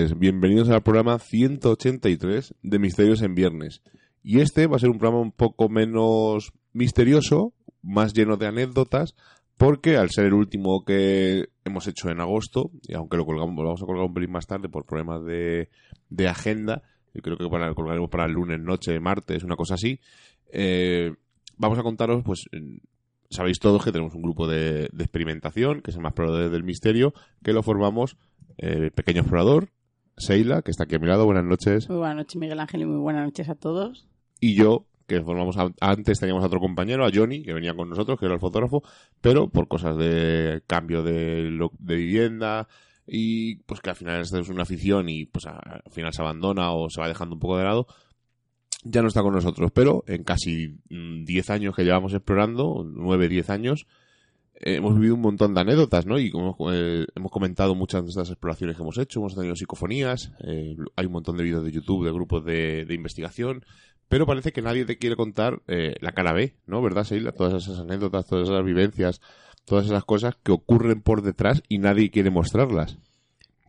Bienvenidos al programa 183 de Misterios en Viernes. Y este va a ser un programa un poco menos misterioso, más lleno de anécdotas, porque al ser el último que hemos hecho en agosto, y aunque lo colgamos, lo vamos a colgar un pelín más tarde por problemas de, agenda, yo creo que para, lo colgaremos para el lunes, noche, martes, una cosa así, eh, vamos a contaros, pues, sabéis todos que tenemos un grupo de, experimentación, que es el más exploradores del misterio, que lo formamos eh, Pequeño Explorador, Seila, que está aquí a mi lado, buenas noches, Muy buenas noches, Miguel Ángel, y muy buenas noches a todos. y yo, que formamos a- antes teníamos a otro compañero, a Johnny, que venía con nosotros, que era el fotógrafo, pero por cosas de cambio de, de vivienda y pues que al final es una afición y pues a- al final se abandona o se va dejando un poco de lado, ya no está con nosotros, pero en casi mm, 10 años que llevamos explorando, 9, 10 años, hemos vivido un montón de anécdotas, ¿no? Y como eh, hemos comentado muchas de estas exploraciones que hemos hecho, hemos tenido psicofonías, eh, hay un montón de vídeos de YouTube de grupos de, de investigación, pero parece que nadie te quiere contar eh, la cara B, ¿no? ¿Verdad, Seila? Todas esas anécdotas, todas esas vivencias, todas esas cosas que ocurren por detrás y nadie quiere mostrarlas.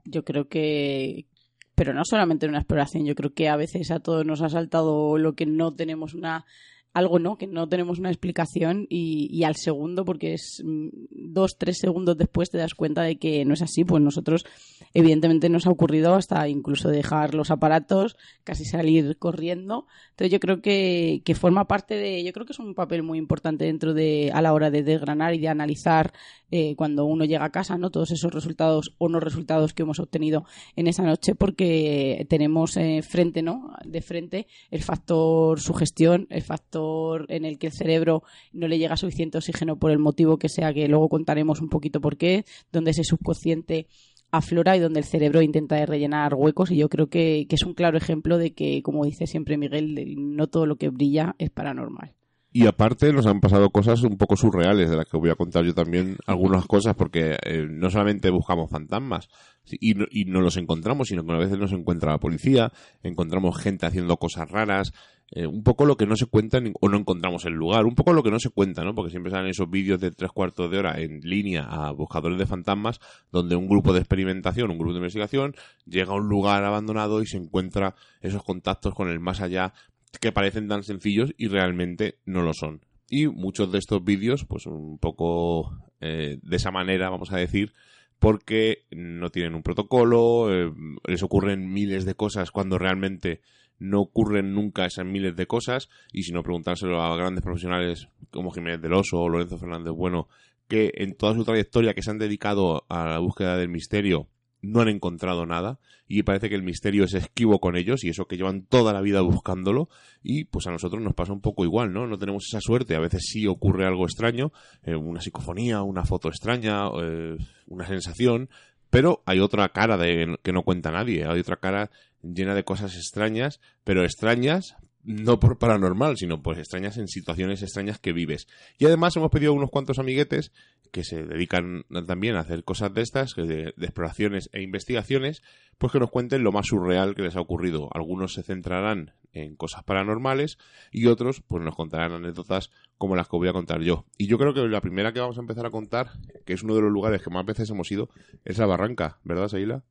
Yo creo que, pero no solamente en una exploración, yo creo que a veces a todos nos ha saltado lo que no tenemos una algo no, que no tenemos una explicación y, al segundo, porque es mm, dos, tres segundos después te das cuenta de que no es así, pues nosotros evidentemente nos ha ocurrido hasta incluso dejar los aparatos, casi salir corriendo. Entonces yo creo que, que forma parte de, yo creo que es un papel muy importante dentro de, a la hora de desgranar y de analizar eh, cuando uno llega a casa, ¿no? Todos esos resultados o no resultados que hemos obtenido en esa noche porque tenemos eh, frente, ¿no? De frente el factor sugestión, el factor en el que el cerebro no le llega suficiente oxígeno por el motivo que sea, que luego contaremos un poquito por qué, donde ese subconsciente aflora y donde el cerebro intenta rellenar huecos y yo creo que, es un claro ejemplo de que, como dice siempre Miguel, no todo lo que brilla es paranormal. Y aparte nos han pasado cosas un poco surreales, de las que voy a contar yo también algunas cosas, porque eh, no solamente buscamos fantasmas y no, y no los encontramos, sino que a veces nos encuentra la policía, encontramos gente haciendo cosas raras, eh, un poco lo que no se cuenta o no encontramos el lugar, un poco lo que no se cuenta, ¿no? Porque siempre salen esos vídeos de tres cuartos de hora en línea a buscadores de fantasmas, donde un grupo de experimentación, un grupo de investigación, llega a un lugar abandonado y se encuentra esos contactos con el más allá que parecen tan sencillos y realmente no lo son. Y muchos de estos vídeos, pues un poco eh, de esa manera, vamos a decir, porque no tienen un protocolo, eh, les ocurren miles de cosas cuando realmente no ocurren nunca esas miles de cosas, y si no preguntárselo a grandes profesionales como Jiménez del Oso o Lorenzo Fernández Bueno, que en toda su trayectoria que se han dedicado a la búsqueda del misterio no han encontrado nada y parece que el misterio es esquivo con ellos y eso que llevan toda la vida buscándolo y pues a nosotros nos pasa un poco igual, ¿no? No tenemos esa suerte, a veces sí ocurre algo extraño, eh, una psicofonía, una foto extraña, eh, una sensación, pero hay otra cara de que no cuenta nadie, hay otra cara llena de cosas extrañas, pero extrañas no por paranormal, sino pues extrañas en situaciones extrañas que vives. Y además hemos pedido unos cuantos amiguetes que se dedican también a hacer cosas de estas, de, de exploraciones e investigaciones, pues que nos cuenten lo más surreal que les ha ocurrido. Algunos se centrarán en cosas paranormales y otros pues nos contarán anécdotas como las que voy a contar yo. Y yo creo que la primera que vamos a empezar a contar, que es uno de los lugares que más veces hemos ido, es la barranca, ¿verdad, Seila?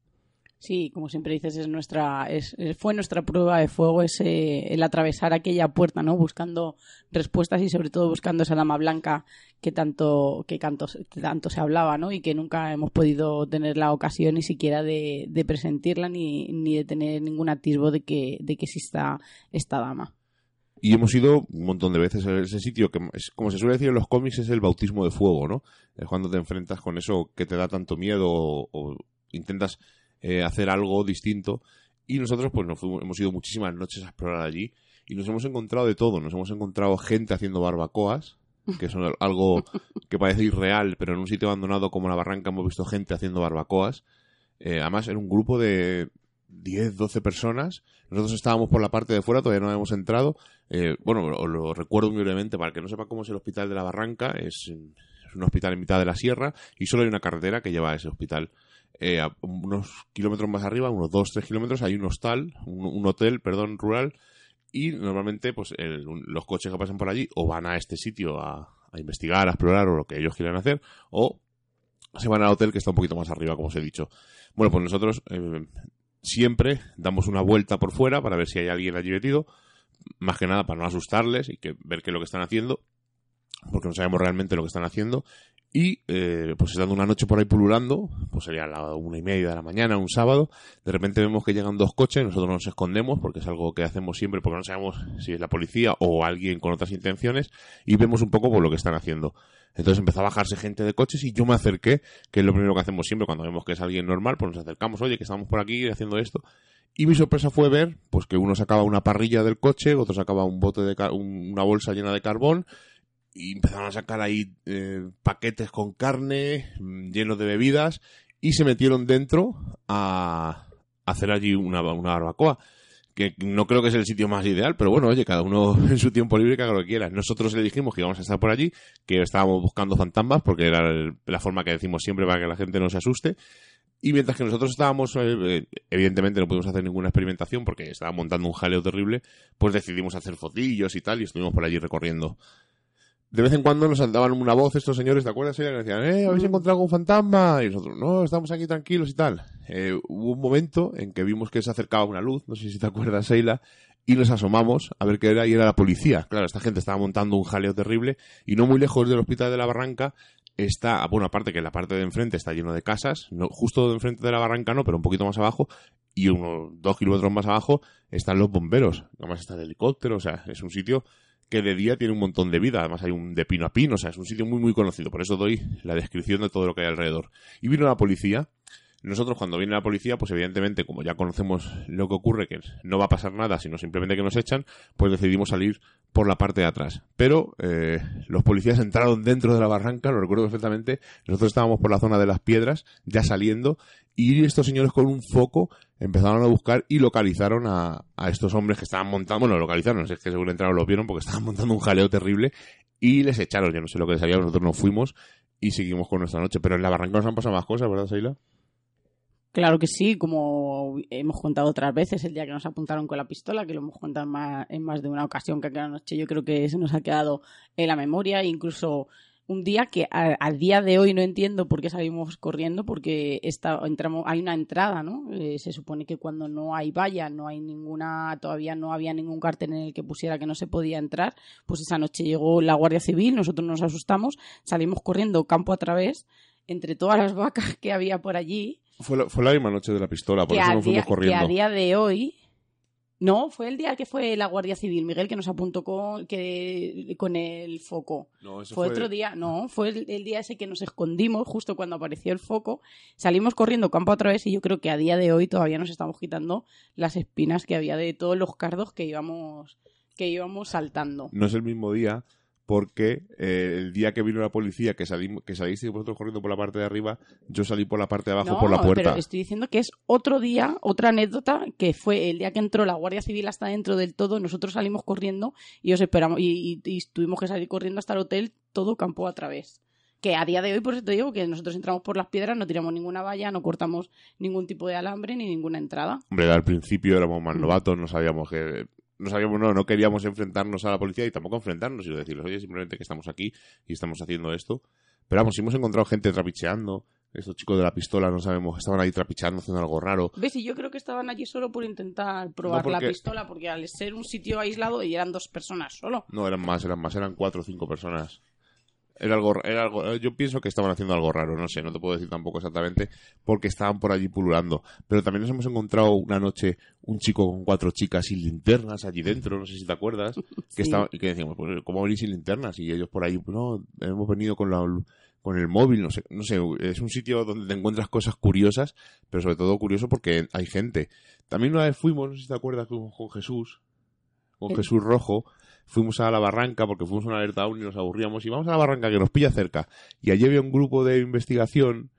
Sí, como siempre dices, es nuestra, es, fue nuestra prueba de fuego ese, el atravesar aquella puerta, ¿no? Buscando respuestas y sobre todo buscando esa dama blanca que tanto, que tanto, tanto se hablaba, ¿no? Y que nunca hemos podido tener la ocasión ni siquiera de, de presentirla ni, ni de tener ningún atisbo de que, de que exista esta dama. Y hemos ido un montón de veces a ese sitio que, como se suele decir en los cómics, es el bautismo de fuego, ¿no? Es cuando te enfrentas con eso que te da tanto miedo o, o intentas eh, hacer algo distinto. Y nosotros, pues, nos fuimos- hemos ido muchísimas noches a explorar allí y nos hemos encontrado de todo. Nos hemos encontrado gente haciendo barbacoas, que son algo que parece irreal, pero en un sitio abandonado como la barranca hemos visto gente haciendo barbacoas. Eh, además, era un grupo de 10, 12 personas. Nosotros estábamos por la parte de fuera, todavía no habíamos entrado. Eh, bueno, os lo recuerdo muy brevemente para el que no sepa cómo es el hospital de la Barranca. Es, es un hospital en mitad de la sierra y solo hay una carretera que lleva a ese hospital. Eh, a unos kilómetros más arriba, unos 2-3 kilómetros, hay un hostal, un, hotel, perdón, rural. Y normalmente, pues los coches que pasan por allí o van a este sitio a, a investigar, a explorar o lo que ellos quieran hacer, o se van al hotel que está un poquito más arriba, como os he dicho. Bueno, pues nosotros eh, siempre damos una vuelta por fuera para ver si hay alguien allí metido, más que nada para no asustarles y que ver qué es lo que están haciendo, porque no sabemos realmente lo que están haciendo. Y eh, pues estando una noche por ahí pululando, pues sería la una y media de la mañana, un sábado, de repente vemos que llegan dos coches, nosotros nos escondemos, porque es algo que hacemos siempre, porque no sabemos si es la policía o alguien con otras intenciones, y vemos un poco por lo que están haciendo. Entonces empezó a bajarse gente de coches y yo me acerqué, que es lo primero que hacemos siempre cuando vemos que es alguien normal, pues nos acercamos, oye, que estamos por aquí haciendo esto. Y mi sorpresa fue ver, pues que uno sacaba una parrilla del coche, otro sacaba un bote de una bolsa llena de carbón, y empezaron a sacar ahí eh, paquetes con carne, mm, llenos de bebidas, y se metieron dentro a hacer allí una, barbacoa que no creo que es el sitio más ideal, pero bueno, oye, cada uno en su tiempo libre que haga lo que quiera. Nosotros le dijimos que íbamos a estar por allí, que estábamos buscando fantasmas, porque era la forma que decimos siempre para que la gente no se asuste. Y mientras que nosotros estábamos, eh, eh, evidentemente no pudimos hacer ninguna experimentación porque estaba montando un jaleo terrible, pues decidimos hacer fotillos y tal, y estuvimos por allí recorriendo de vez en cuando nos daban una voz estos señores, ¿te acuerdas? Y decían, eh, ¿habéis mm. encontrado un fantasma? Y nosotros, no, estamos aquí tranquilos y tal. Eh, hubo un momento en que vimos que se acercaba una luz, no sé si te acuerdas, Sheila, y nos asomamos a ver qué era, y era la policía. Claro, esta gente estaba montando un jaleo terrible, y no muy lejos del hospital de la Barranca está, bueno, aparte que la parte de enfrente está lleno de casas, no, justo de enfrente de la Barranca no, pero un poquito más abajo, y unos dos kilómetros más abajo están los bomberos. Además está el helicóptero, o sea, es un sitio que de día tiene un montón de vida. Además hay un de pino a pino, o sea, es un sitio muy, muy conocido. Por eso doy la descripción de todo lo que hay alrededor. Y vino la policía. Nosotros cuando viene la policía, pues evidentemente, como ya conocemos lo que ocurre, que no va a pasar nada, sino simplemente que nos echan, pues decidimos salir por la parte de atrás. Pero eh, los policías entraron dentro de la barranca, lo recuerdo perfectamente. Nosotros estábamos por la zona de las piedras, ya saliendo, y estos señores con un foco empezaron a buscar y localizaron a, estos hombres que estaban montando, bueno, localizaron, es que seguro entraron los vieron porque estaban montando un jaleo terrible y les echaron, yo no sé lo que les había, nosotros nos fuimos y seguimos con nuestra noche, pero en la barranca nos han pasado más cosas, ¿verdad, Seila? Claro que sí, como hemos contado otras veces, el día que nos apuntaron con la pistola, que lo hemos contado en más, en más de una ocasión que aquella noche, yo creo que se nos ha quedado en la memoria, incluso un día que a, día de hoy no entiendo por qué salimos corriendo, porque está, entramos, hay una entrada, ¿no? Eh, se supone que cuando no hay valla, no hay ninguna, todavía no había ningún cartel en el que pusiera que no se podía entrar, pues esa noche llegó la Guardia Civil, nosotros nos asustamos, salimos corriendo campo a través, entre todas las vacas que había por allí. Fue la, fue la misma noche de la pistola, por eso nos fuimos corriendo. Que a día de hoy no, fue el día que fue la Guardia Civil, Miguel, que nos apuntó con, que, con el foco. No, fue, otro día, no, fue el, día ese que nos escondimos justo cuando apareció el foco. Salimos corriendo campo otra vez y yo creo que a día de hoy todavía nos estamos quitando las espinas que había de todos los cardos que íbamos, que íbamos saltando. No es el mismo día, porque eh, el día que vino la policía, que, salimos, que saliste vosotros corriendo por la parte de arriba, yo salí por la parte de abajo por la puerta. Pero estoy diciendo que es otro día, otra anécdota, que fue el día que entró la Guardia Civil hasta dentro del todo, nosotros salimos corriendo y os esperamos, y, tuvimos que salir corriendo hasta el hotel todo campo a través que a día de hoy, por eso te digo, que nosotros entramos por las piedras, no tiramos ninguna valla, no cortamos ningún tipo de alambre ni ninguna entrada. Hombre, al principio éramos más novatos, no sabíamos que no sabíamos, no, no queríamos enfrentarnos a la policía y tampoco enfrentarnos, sino decirles, oye, simplemente que estamos aquí y estamos haciendo esto. Pero vamos, si hemos encontrado gente trapicheando, estos chicos de la pistola, no sabemos, estaban ahí trapicheando, haciendo algo raro. ¿Ves? Y yo creo que estaban allí solo por intentar probar la pistola, porque al ser un sitio aislado y eran dos personas solo. No, eran más, eran más, eran cuatro o cinco personas. Era algo, era algo, eh, yo pienso que estaban haciendo algo raro, no sé, no te puedo decir tampoco exactamente, porque estaban por allí pululando. Pero también nos hemos encontrado una noche un chico con cuatro chicas sin linternas allí dentro, no sé si te acuerdas, que estaba, y que decíamos, pues, ¿cómo venís sin linternas? Y ellos por ahí, no, hemos venido con la, con el móvil, no sé, no sé, es un sitio donde te encuentras cosas curiosas, pero sobre todo curioso porque hay gente. También una vez fuimos, no sé si te acuerdas, con, con Jesús, con Jesús Rojo, fuimos a la barranca porque fuimos a una alerta aún y nos aburríamos y vamos a la barranca que nos pilla cerca. Y allí había un grupo de investigación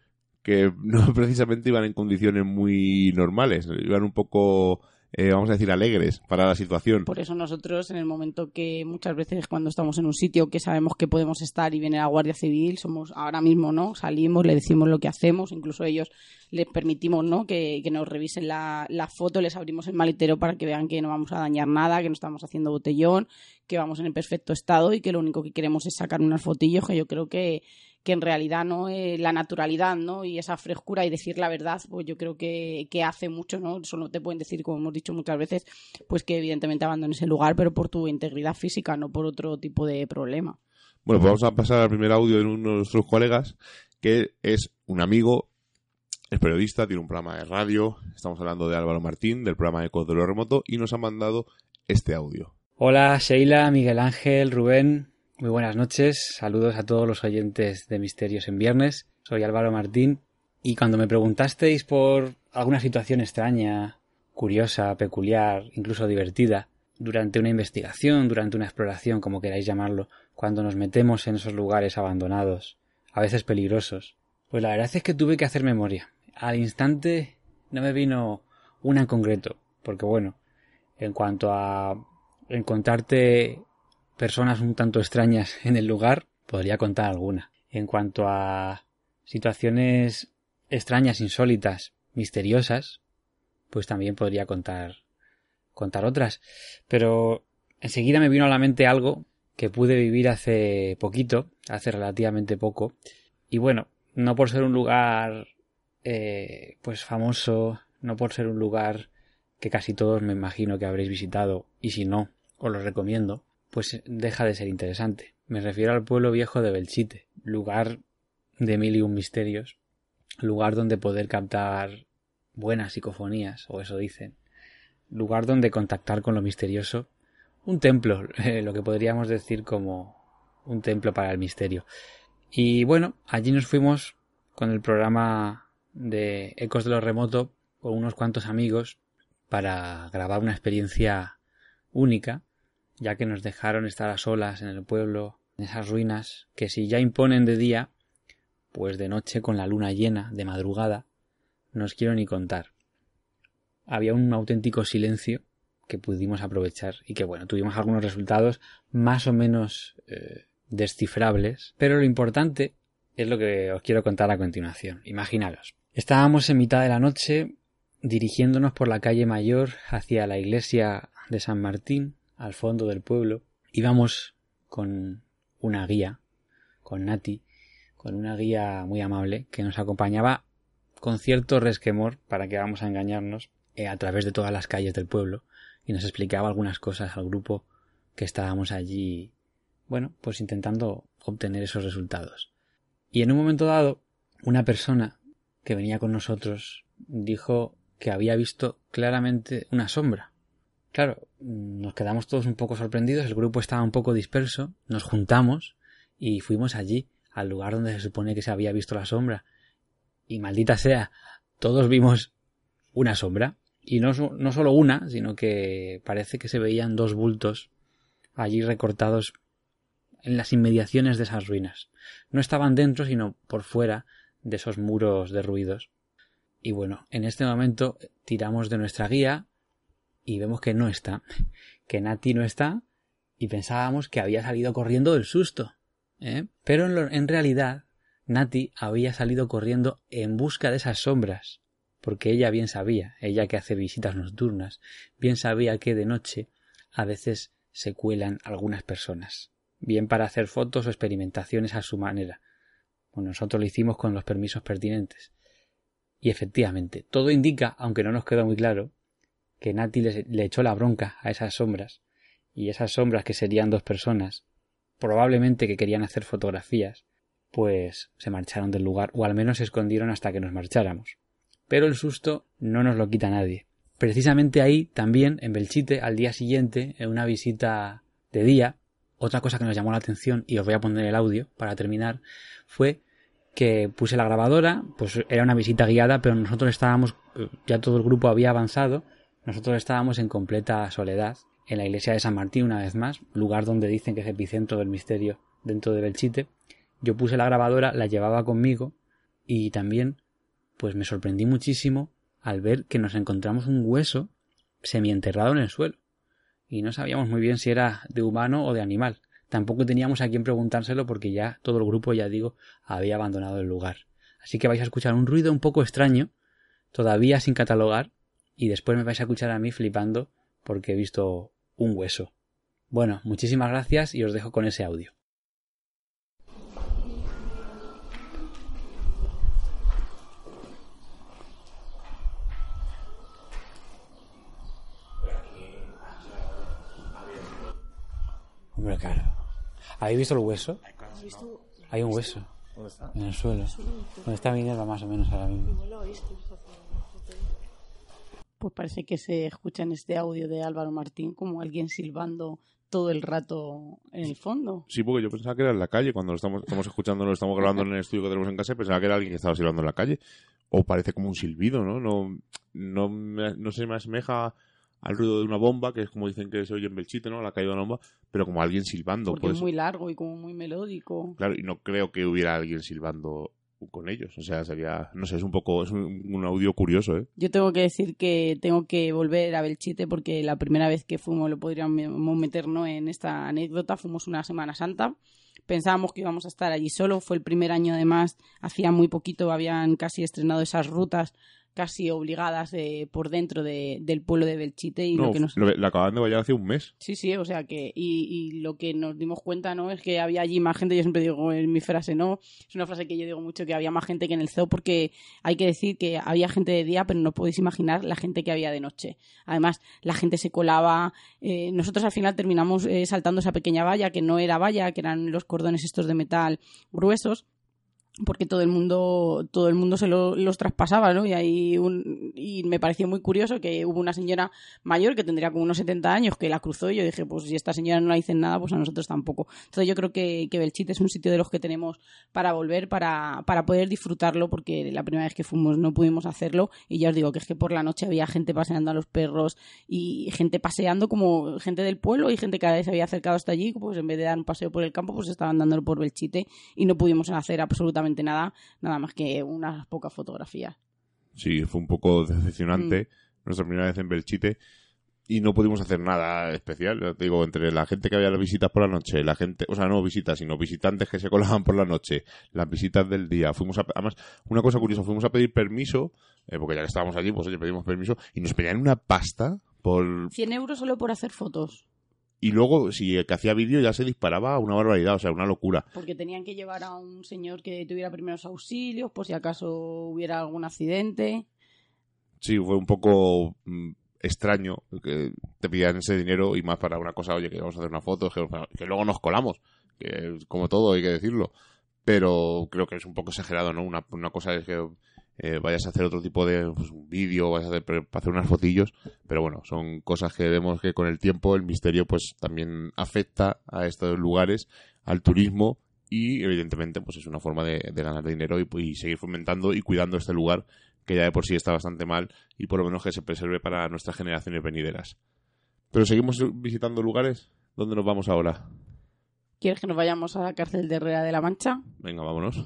que no precisamente iban en condiciones muy normales, iban un poco eh, vamos a decir, alegres para la situación. Por eso nosotros, en el momento que muchas veces cuando estamos en un sitio que sabemos que podemos estar y viene la Guardia Civil, somos ahora mismo, ¿no? Salimos, le decimos lo que hacemos, incluso ellos les permitimos, ¿no? Que, nos revisen la, la foto, les abrimos el maletero para que vean que no vamos a dañar nada, que no estamos haciendo botellón, que vamos en el perfecto estado y que lo único que queremos es sacar unas fotillos que yo creo que, que en realidad no eh, la naturalidad no y esa frescura y decir la verdad pues yo creo que, que hace mucho no solo te pueden decir como hemos dicho muchas veces pues que evidentemente abandones el lugar pero por tu integridad física no por otro tipo de problema bueno pues vamos a pasar al primer audio de uno de nuestros colegas que es un amigo es periodista, tiene un programa de radio. Estamos hablando de Álvaro Martín, del programa Ecos de lo Remoto, y nos ha mandado este audio. Hola Sheila, Miguel Ángel, Rubén. Muy buenas noches. Saludos a todos los oyentes de Misterios en Viernes. Soy Álvaro Martín. Y cuando me preguntasteis por alguna situación extraña, curiosa, peculiar, incluso divertida, durante una investigación, durante una exploración, como queráis llamarlo, cuando nos metemos en esos lugares abandonados, a veces peligrosos, pues la verdad es que tuve que hacer memoria al instante no me vino una en concreto, porque bueno, en cuanto a encontrarte personas un tanto extrañas en el lugar, podría contar alguna. En cuanto a situaciones extrañas, insólitas, misteriosas, pues también podría contar contar otras, pero enseguida me vino a la mente algo que pude vivir hace poquito, hace relativamente poco, y bueno, no por ser un lugar eh, pues famoso, no por ser un lugar que casi todos me imagino que habréis visitado, y si no, os lo recomiendo, pues deja de ser interesante. Me refiero al pueblo viejo de Belchite, lugar de mil y un misterios, lugar donde poder captar buenas psicofonías, o eso dicen, lugar donde contactar con lo misterioso, un templo, lo que podríamos decir como un templo para el misterio. Y bueno, allí nos fuimos con el programa de Ecos de lo Remoto con unos cuantos amigos para grabar una experiencia única, ya que nos dejaron estar a solas en el pueblo, en esas ruinas, que si ya imponen de día, pues de noche con la luna llena, de madrugada, no os quiero ni contar. Había un auténtico silencio que pudimos aprovechar y que bueno, tuvimos algunos resultados más o menos eh, descifrables, pero lo importante es lo que os quiero contar a continuación. Imaginaros, Estábamos en mitad de la noche dirigiéndonos por la calle mayor hacia la iglesia de San Martín, al fondo del pueblo. Íbamos con una guía, con Nati, con una guía muy amable que nos acompañaba con cierto resquemor, para que vamos a engañarnos, eh, a través de todas las calles del pueblo y nos explicaba algunas cosas al grupo que estábamos allí, bueno, pues intentando obtener esos resultados. Y en un momento dado, una persona que venía con nosotros dijo que había visto claramente una sombra. Claro, nos quedamos todos un poco sorprendidos, el grupo estaba un poco disperso, nos juntamos y fuimos allí, al lugar donde se supone que se había visto la sombra. Y maldita sea, todos vimos una sombra. Y no, no solo una, sino que parece que se veían dos bultos allí recortados en las inmediaciones de esas ruinas. No estaban dentro, sino por fuera, de esos muros derruidos. Y bueno, en este momento tiramos de nuestra guía y vemos que no está, que Nati no está y pensábamos que había salido corriendo del susto. ¿eh? Pero en, realidad Nati había salido corriendo en busca de esas sombras, porque ella bien sabía, ella que hace visitas nocturnas, bien sabía que de noche a veces se cuelan algunas personas, bien para hacer fotos o experimentaciones a su manera, nosotros lo hicimos con los permisos pertinentes. Y efectivamente, todo indica, aunque no nos quedó muy claro, que Nati le, echó la bronca a esas sombras, y esas sombras que serían dos personas, probablemente que querían hacer fotografías, pues se marcharon del lugar, o al menos se escondieron hasta que nos marcháramos. Pero el susto no nos lo quita nadie. Precisamente ahí, también, en Belchite, al día siguiente, en una visita de día, otra cosa que nos llamó la atención, y os voy a poner el audio para terminar, fue que puse la grabadora, pues era una visita guiada, pero nosotros estábamos, ya todo el grupo había avanzado, nosotros estábamos en completa soledad, en la iglesia de San Martín una vez más, lugar donde dicen que es epicentro del misterio dentro de Belchite. Yo puse la grabadora, la llevaba conmigo y también pues me sorprendí muchísimo al ver que nos encontramos un hueso semienterrado en el suelo y no sabíamos muy bien si era de humano o de animal. Tampoco teníamos a quien preguntárselo porque ya todo el grupo, ya digo, había abandonado el lugar. Así que vais a escuchar un ruido un poco extraño, todavía sin catalogar, y después me vais a escuchar a mí flipando porque he visto un hueso. Bueno, muchísimas gracias y os dejo con ese audio. Hombre, claro. ¿Habéis visto el hueso? Hay un hueso. En el suelo. ¿Dónde está Minerva más o menos ahora mismo? Pues parece que se escucha en este audio de Álvaro Martín como alguien silbando todo el rato en el fondo. Sí, porque yo pensaba que era en la calle, cuando lo estamos, estamos escuchando, lo estamos grabando en el estudio que tenemos en casa, pensaba que era alguien que estaba silbando en la calle. O parece como un silbido, ¿no? No, no, me- no se me asemeja al ruido de una bomba, que es como dicen que se oye en Belchite, ¿no? La caída de una bomba, pero como alguien silbando. Porque es muy largo y como muy melódico. Claro, y no creo que hubiera alguien silbando con ellos. O sea, sería, no sé, es un poco, es un, audio curioso, ¿eh? Yo tengo que decir que tengo que volver a Belchite porque la primera vez que fuimos, lo podríamos meternos en esta anécdota, fuimos una Semana Santa. Pensábamos que íbamos a estar allí solo, fue el primer año además, hacía muy poquito habían casi estrenado esas rutas casi obligadas eh, por dentro de- del pueblo de Belchite y No, lo que nos... lo, lo acaban de vallar hace un mes. Sí, sí, o sea que, y, y lo que nos dimos cuenta, ¿no? Es que había allí más gente, yo siempre digo en mi frase, ¿no? Es una frase que yo digo mucho, que había más gente que en el zoo, porque hay que decir que había gente de día, pero no podéis imaginar la gente que había de noche. Además, la gente se colaba, eh, nosotros al final terminamos eh, saltando esa pequeña valla, que no era valla, que eran los cordones estos de metal gruesos, porque todo el mundo todo el mundo se lo- los traspasaba no y ahí un, y me pareció muy curioso que hubo una señora mayor que tendría como unos 70 años que la cruzó y yo dije pues si esta señora no la dicen nada pues a nosotros tampoco entonces yo creo que, que Belchite es un sitio de los que tenemos para volver para, para poder disfrutarlo porque la primera vez que fuimos no pudimos hacerlo. Y ya os digo que es que por la noche había gente paseando a los perros y gente paseando como gente del pueblo y gente que cada vez se había acercado hasta allí pues en vez de dar un paseo por el campo pues estaban dándolo por Belchite y no pudimos hacer absolutamente nada, nada más que unas pocas fotografías. Sí, fue un poco Mm. decepcionante nuestra primera vez en Belchite y no pudimos hacer nada especial. Digo, entre la gente que había las visitas por la noche, la gente, o sea, no visitas, sino visitantes que se colaban por la noche, las visitas del día. Fuimos a, además, una cosa curiosa, fuimos a pedir permiso, eh, porque ya que estábamos allí, pues oye, pedimos permiso y nos pedían una pasta por 100 euros solo por hacer fotos, y luego si el que hacía vídeo ya se disparaba a una barbaridad, o sea, una locura. porque tenían que llevar a un señor que tuviera primeros auxilios por si acaso hubiera algún accidente. Sí, fue un poco mm, extraño que te pidieran ese dinero y más para una cosa, oye, que vamos a hacer una foto, que, que luego nos colamos, que como todo hay que decirlo. Pero creo que es un poco exagerado, ¿no? Una, una cosa es que eh, vayas a hacer otro tipo de pues, vídeo, vayas a hacer, para hacer unas fotillos, pero bueno, son cosas que vemos que con el tiempo el misterio pues también afecta a estos lugares, al turismo y evidentemente pues es una forma de, de ganar dinero y, y seguir fomentando y cuidando este lugar que ya de por sí está bastante mal y por lo menos que se preserve para nuestras generaciones venideras. Pero seguimos visitando lugares. ¿Dónde nos vamos ahora? ¿Quieres que nos vayamos a la cárcel de Herrera de la Mancha? Venga, vámonos.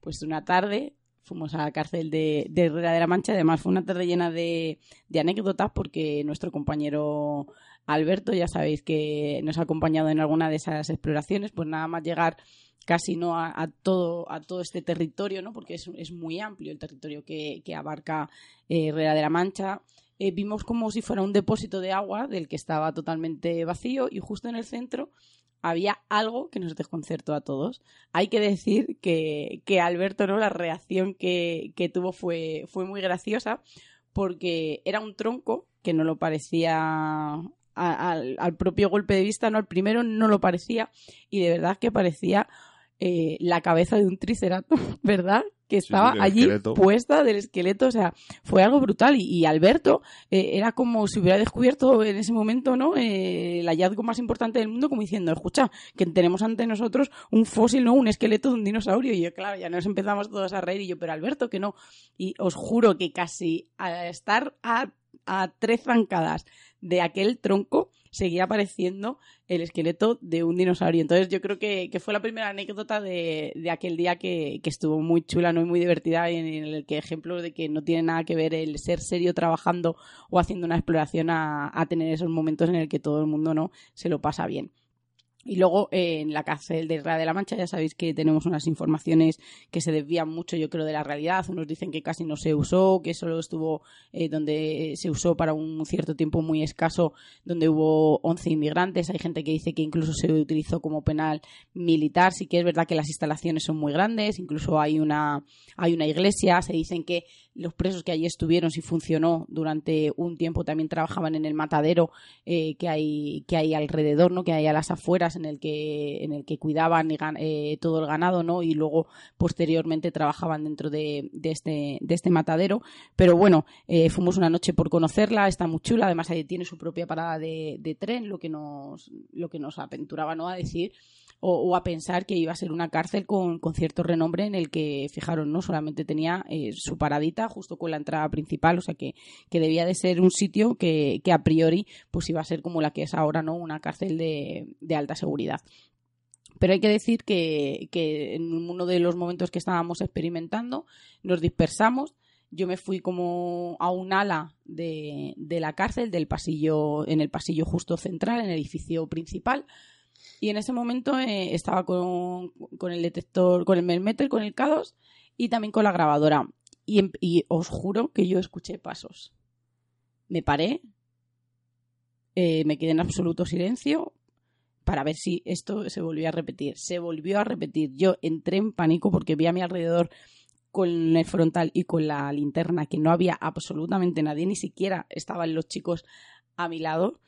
Pues una tarde fuimos a la cárcel de, de Herrera de la Mancha. Además, fue una tarde llena de, de anécdotas porque nuestro compañero Alberto, ya sabéis que nos ha acompañado en alguna de esas exploraciones, pues nada más llegar casi no a, a todo a todo este territorio, ¿no? Porque es, es muy amplio el territorio que, que abarca eh, Herrera de la Mancha. Eh, vimos como si fuera un depósito de agua del que estaba totalmente vacío y justo en el centro había algo que nos desconcertó a todos. Hay que decir que, que Alberto, ¿no? La reacción que, que tuvo fue, fue muy graciosa porque era un tronco que no lo parecía al, al propio golpe de vista, no al primero no lo parecía y de verdad que parecía eh, la cabeza de un triceratops, ¿verdad? Que estaba allí esqueleto. puesta del esqueleto, o sea, fue algo brutal y, y Alberto eh, era como si hubiera descubierto en ese momento, ¿no? Eh, el hallazgo más importante del mundo, como diciendo, escucha, que tenemos ante nosotros un fósil, ¿no? Un esqueleto de un dinosaurio. Y yo, claro, ya nos empezamos todos a reír y yo, pero Alberto, que no. Y os juro que casi a estar a, a tres zancadas de aquel tronco seguía apareciendo el esqueleto de un dinosaurio. Entonces yo creo que, que fue la primera anécdota de, de aquel día que, que estuvo muy chula, ¿no? y muy divertida, y en el que ejemplo de que no tiene nada que ver el ser serio trabajando o haciendo una exploración a, a tener esos momentos en el que todo el mundo no se lo pasa bien. Y luego eh, en la cárcel de Herrera de la Mancha ya sabéis que tenemos unas informaciones que se desvían mucho, yo creo, de la realidad. Unos dicen que casi no se usó, que solo estuvo eh, donde se usó para un cierto tiempo muy escaso, donde hubo 11 inmigrantes. Hay gente que dice que incluso se utilizó como penal militar. Sí que es verdad que las instalaciones son muy grandes, incluso hay una, hay una iglesia. Se dicen que los presos que allí estuvieron, si funcionó durante un tiempo, también trabajaban en el matadero eh, que, hay, que hay alrededor, ¿no? que hay a las afueras en el que, en el que cuidaban eh, todo el ganado, ¿no? Y luego posteriormente trabajaban dentro de, este, de este matadero. Pero bueno, eh, fuimos una noche por conocerla, está muy chula, además ahí tiene su propia parada de, de tren, lo que nos, lo que nos aventuraba, ¿no? A decir o, a pensar que iba a ser una cárcel con, cierto renombre en el que, fijaron, no solamente tenía eh, su paradita justo con la entrada principal, o sea que, que debía de ser un sitio que, que, a priori pues iba a ser como la que es ahora, ¿no? Una cárcel de, de alta seguridad. Pero hay que decir que, que, en uno de los momentos que estábamos experimentando nos dispersamos. Yo me fui como a un ala de, de la cárcel, del pasillo, en el pasillo justo central, en el edificio principal, y en ese momento eh, estaba con, el detector, con el melmeter, con el K2 y también con la grabadora. Y, em, y, os juro que yo escuché pasos. Me paré, eh, me quedé en absoluto silencio para ver si esto se volvió a repetir. Se volvió a repetir. Yo entré en pánico porque vi a mi alrededor con el frontal y con la linterna que no había absolutamente nadie, ni siquiera estaban los chicos a mi lado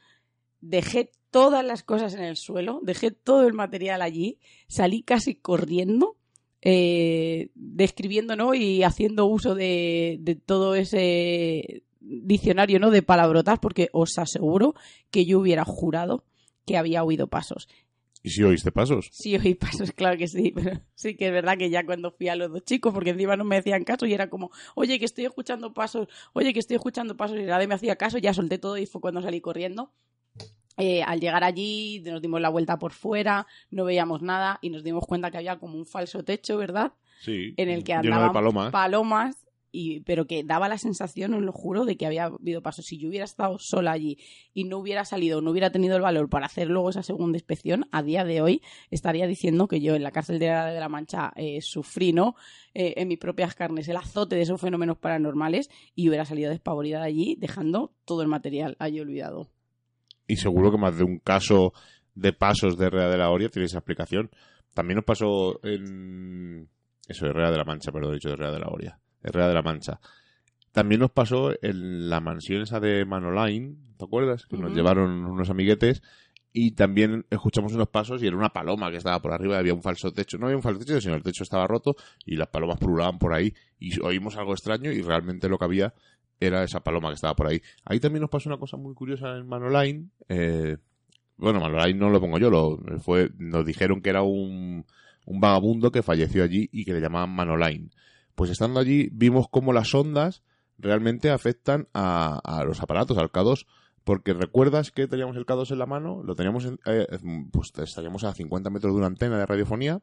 dejé todas las cosas en el suelo, dejé todo el material allí, salí casi corriendo, eh, describiendo ¿no? y haciendo uso de, de, todo ese diccionario ¿no? de palabrotas, porque os aseguro que yo hubiera jurado que había oído pasos. ¿Y si oíste pasos? Sí, oí pasos, claro que sí, pero sí que es verdad que ya cuando fui a los dos chicos, porque encima no me hacían caso y era como, oye, que estoy escuchando pasos, oye, que estoy escuchando pasos y nadie me hacía caso, ya solté todo y fue cuando salí corriendo eh, al llegar allí nos dimos la vuelta por fuera, no veíamos nada y nos dimos cuenta que había como un falso techo, ¿verdad? Sí. En el que andaban palomas. y, pero que daba la sensación, os lo juro, de que había habido pasos. Si yo hubiera estado sola allí y no hubiera salido, no hubiera tenido el valor para hacer luego esa segunda inspección, a día de hoy estaría diciendo que yo en la cárcel de la, Mancha eh, sufrí, ¿no? Eh, en mis propias carnes el azote de esos fenómenos paranormales y hubiera salido despavorida de allí, dejando todo el material allí olvidado y seguro que más de un caso de pasos de Herrera de la Oria tiene esa aplicación. También nos pasó en... Eso, Herrera de la Mancha, perdón, he dicho Herrera de la Oria. Herrera de la Mancha. También nos pasó en la mansión esa de Manoline, ¿te acuerdas? Que nos llevaron unos amiguetes y también escuchamos unos pasos y era una paloma que estaba por arriba, había un falso techo. No había un falso techo, sino el techo estaba roto y las palomas pululaban por ahí y oímos algo extraño y realmente lo que había era esa paloma que estaba por ahí. Ahí también nos pasó una cosa muy curiosa en Manoline. Eh, bueno, Manoline no lo pongo yo, lo, fue, nos dijeron que era un, un vagabundo que falleció allí y que le llamaban Manoline. Pues estando allí vimos cómo las ondas realmente afectan a, a los aparatos, al K2, porque recuerdas que teníamos el K2 en la mano, lo teníamos, en, eh, pues estaríamos a 50 metros de una antena de radiofonía,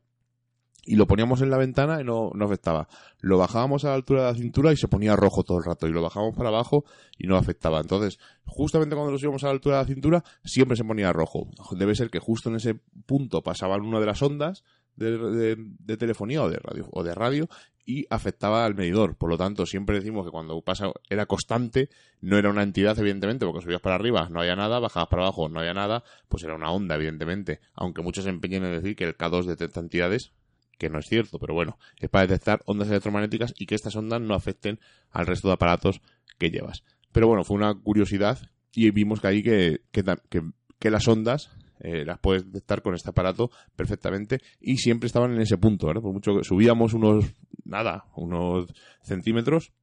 y lo poníamos en la ventana y no, no afectaba. Lo bajábamos a la altura de la cintura y se ponía rojo todo el rato. Y lo bajábamos para abajo y no afectaba. Entonces, justamente cuando lo íbamos a la altura de la cintura, siempre se ponía rojo. Debe ser que justo en ese punto pasaban una de las ondas de, de, telefonía o de radio o de radio y afectaba al medidor. Por lo tanto, siempre decimos que cuando pasa era constante, no era una entidad, evidentemente, porque subías para arriba, no había nada, bajabas para abajo, no había nada, pues era una onda, evidentemente. Aunque muchos se empeñen en decir que el K2 detecta entidades, que no es cierto, pero bueno, es para detectar ondas electromagnéticas y que estas ondas no afecten al resto de aparatos que llevas. Pero bueno, fue una curiosidad y vimos que ahí que, que, las ondas eh, las puedes detectar con este aparato perfectamente y siempre estaban en ese punto. Por mucho que subíamos unos, nada, unos centímetros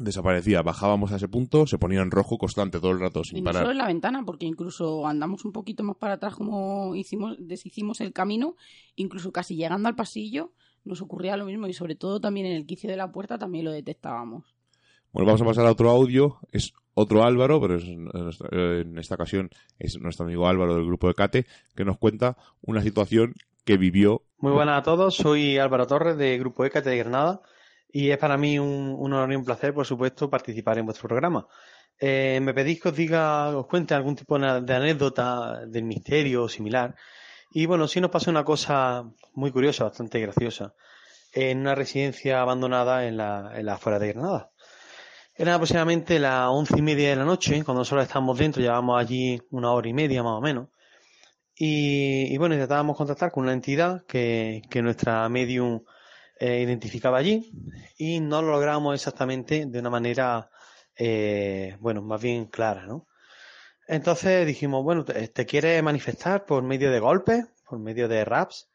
desaparecía, bajábamos a ese punto, se ponía en rojo constante todo el rato sin y parar. solo en la ventana, porque incluso andamos un poquito más para atrás como hicimos, deshicimos el camino, incluso casi llegando al pasillo nos ocurría lo mismo y sobre todo también en el quicio de la puerta también lo detectábamos. Bueno, vamos a pasar a otro audio, es otro Álvaro, pero en esta ocasión es nuestro amigo Álvaro del grupo de Cate, que nos cuenta una situación que vivió. Muy buenas a todos, soy Álvaro Torres de Grupo Cate de Granada y es para mí un, honor y un placer, por supuesto, participar en vuestro programa. Eh, me pedís que os diga, os cuente algún tipo de anécdota del misterio o similar. Y bueno, sí nos pasó una cosa muy curiosa, bastante graciosa, en una residencia abandonada en la, en la afuera de Granada. Era aproximadamente las once y media de la noche, cuando nosotros estábamos dentro, llevábamos allí una hora y media más o menos. Y, y bueno, intentábamos contactar con una entidad que, que nuestra medium eh, identificaba allí y no lo logramos exactamente de una manera, eh, bueno, más bien clara, ¿no? Entonces dijimos, bueno, ¿te, quieres manifestar por medio de golpes, por medio de raps?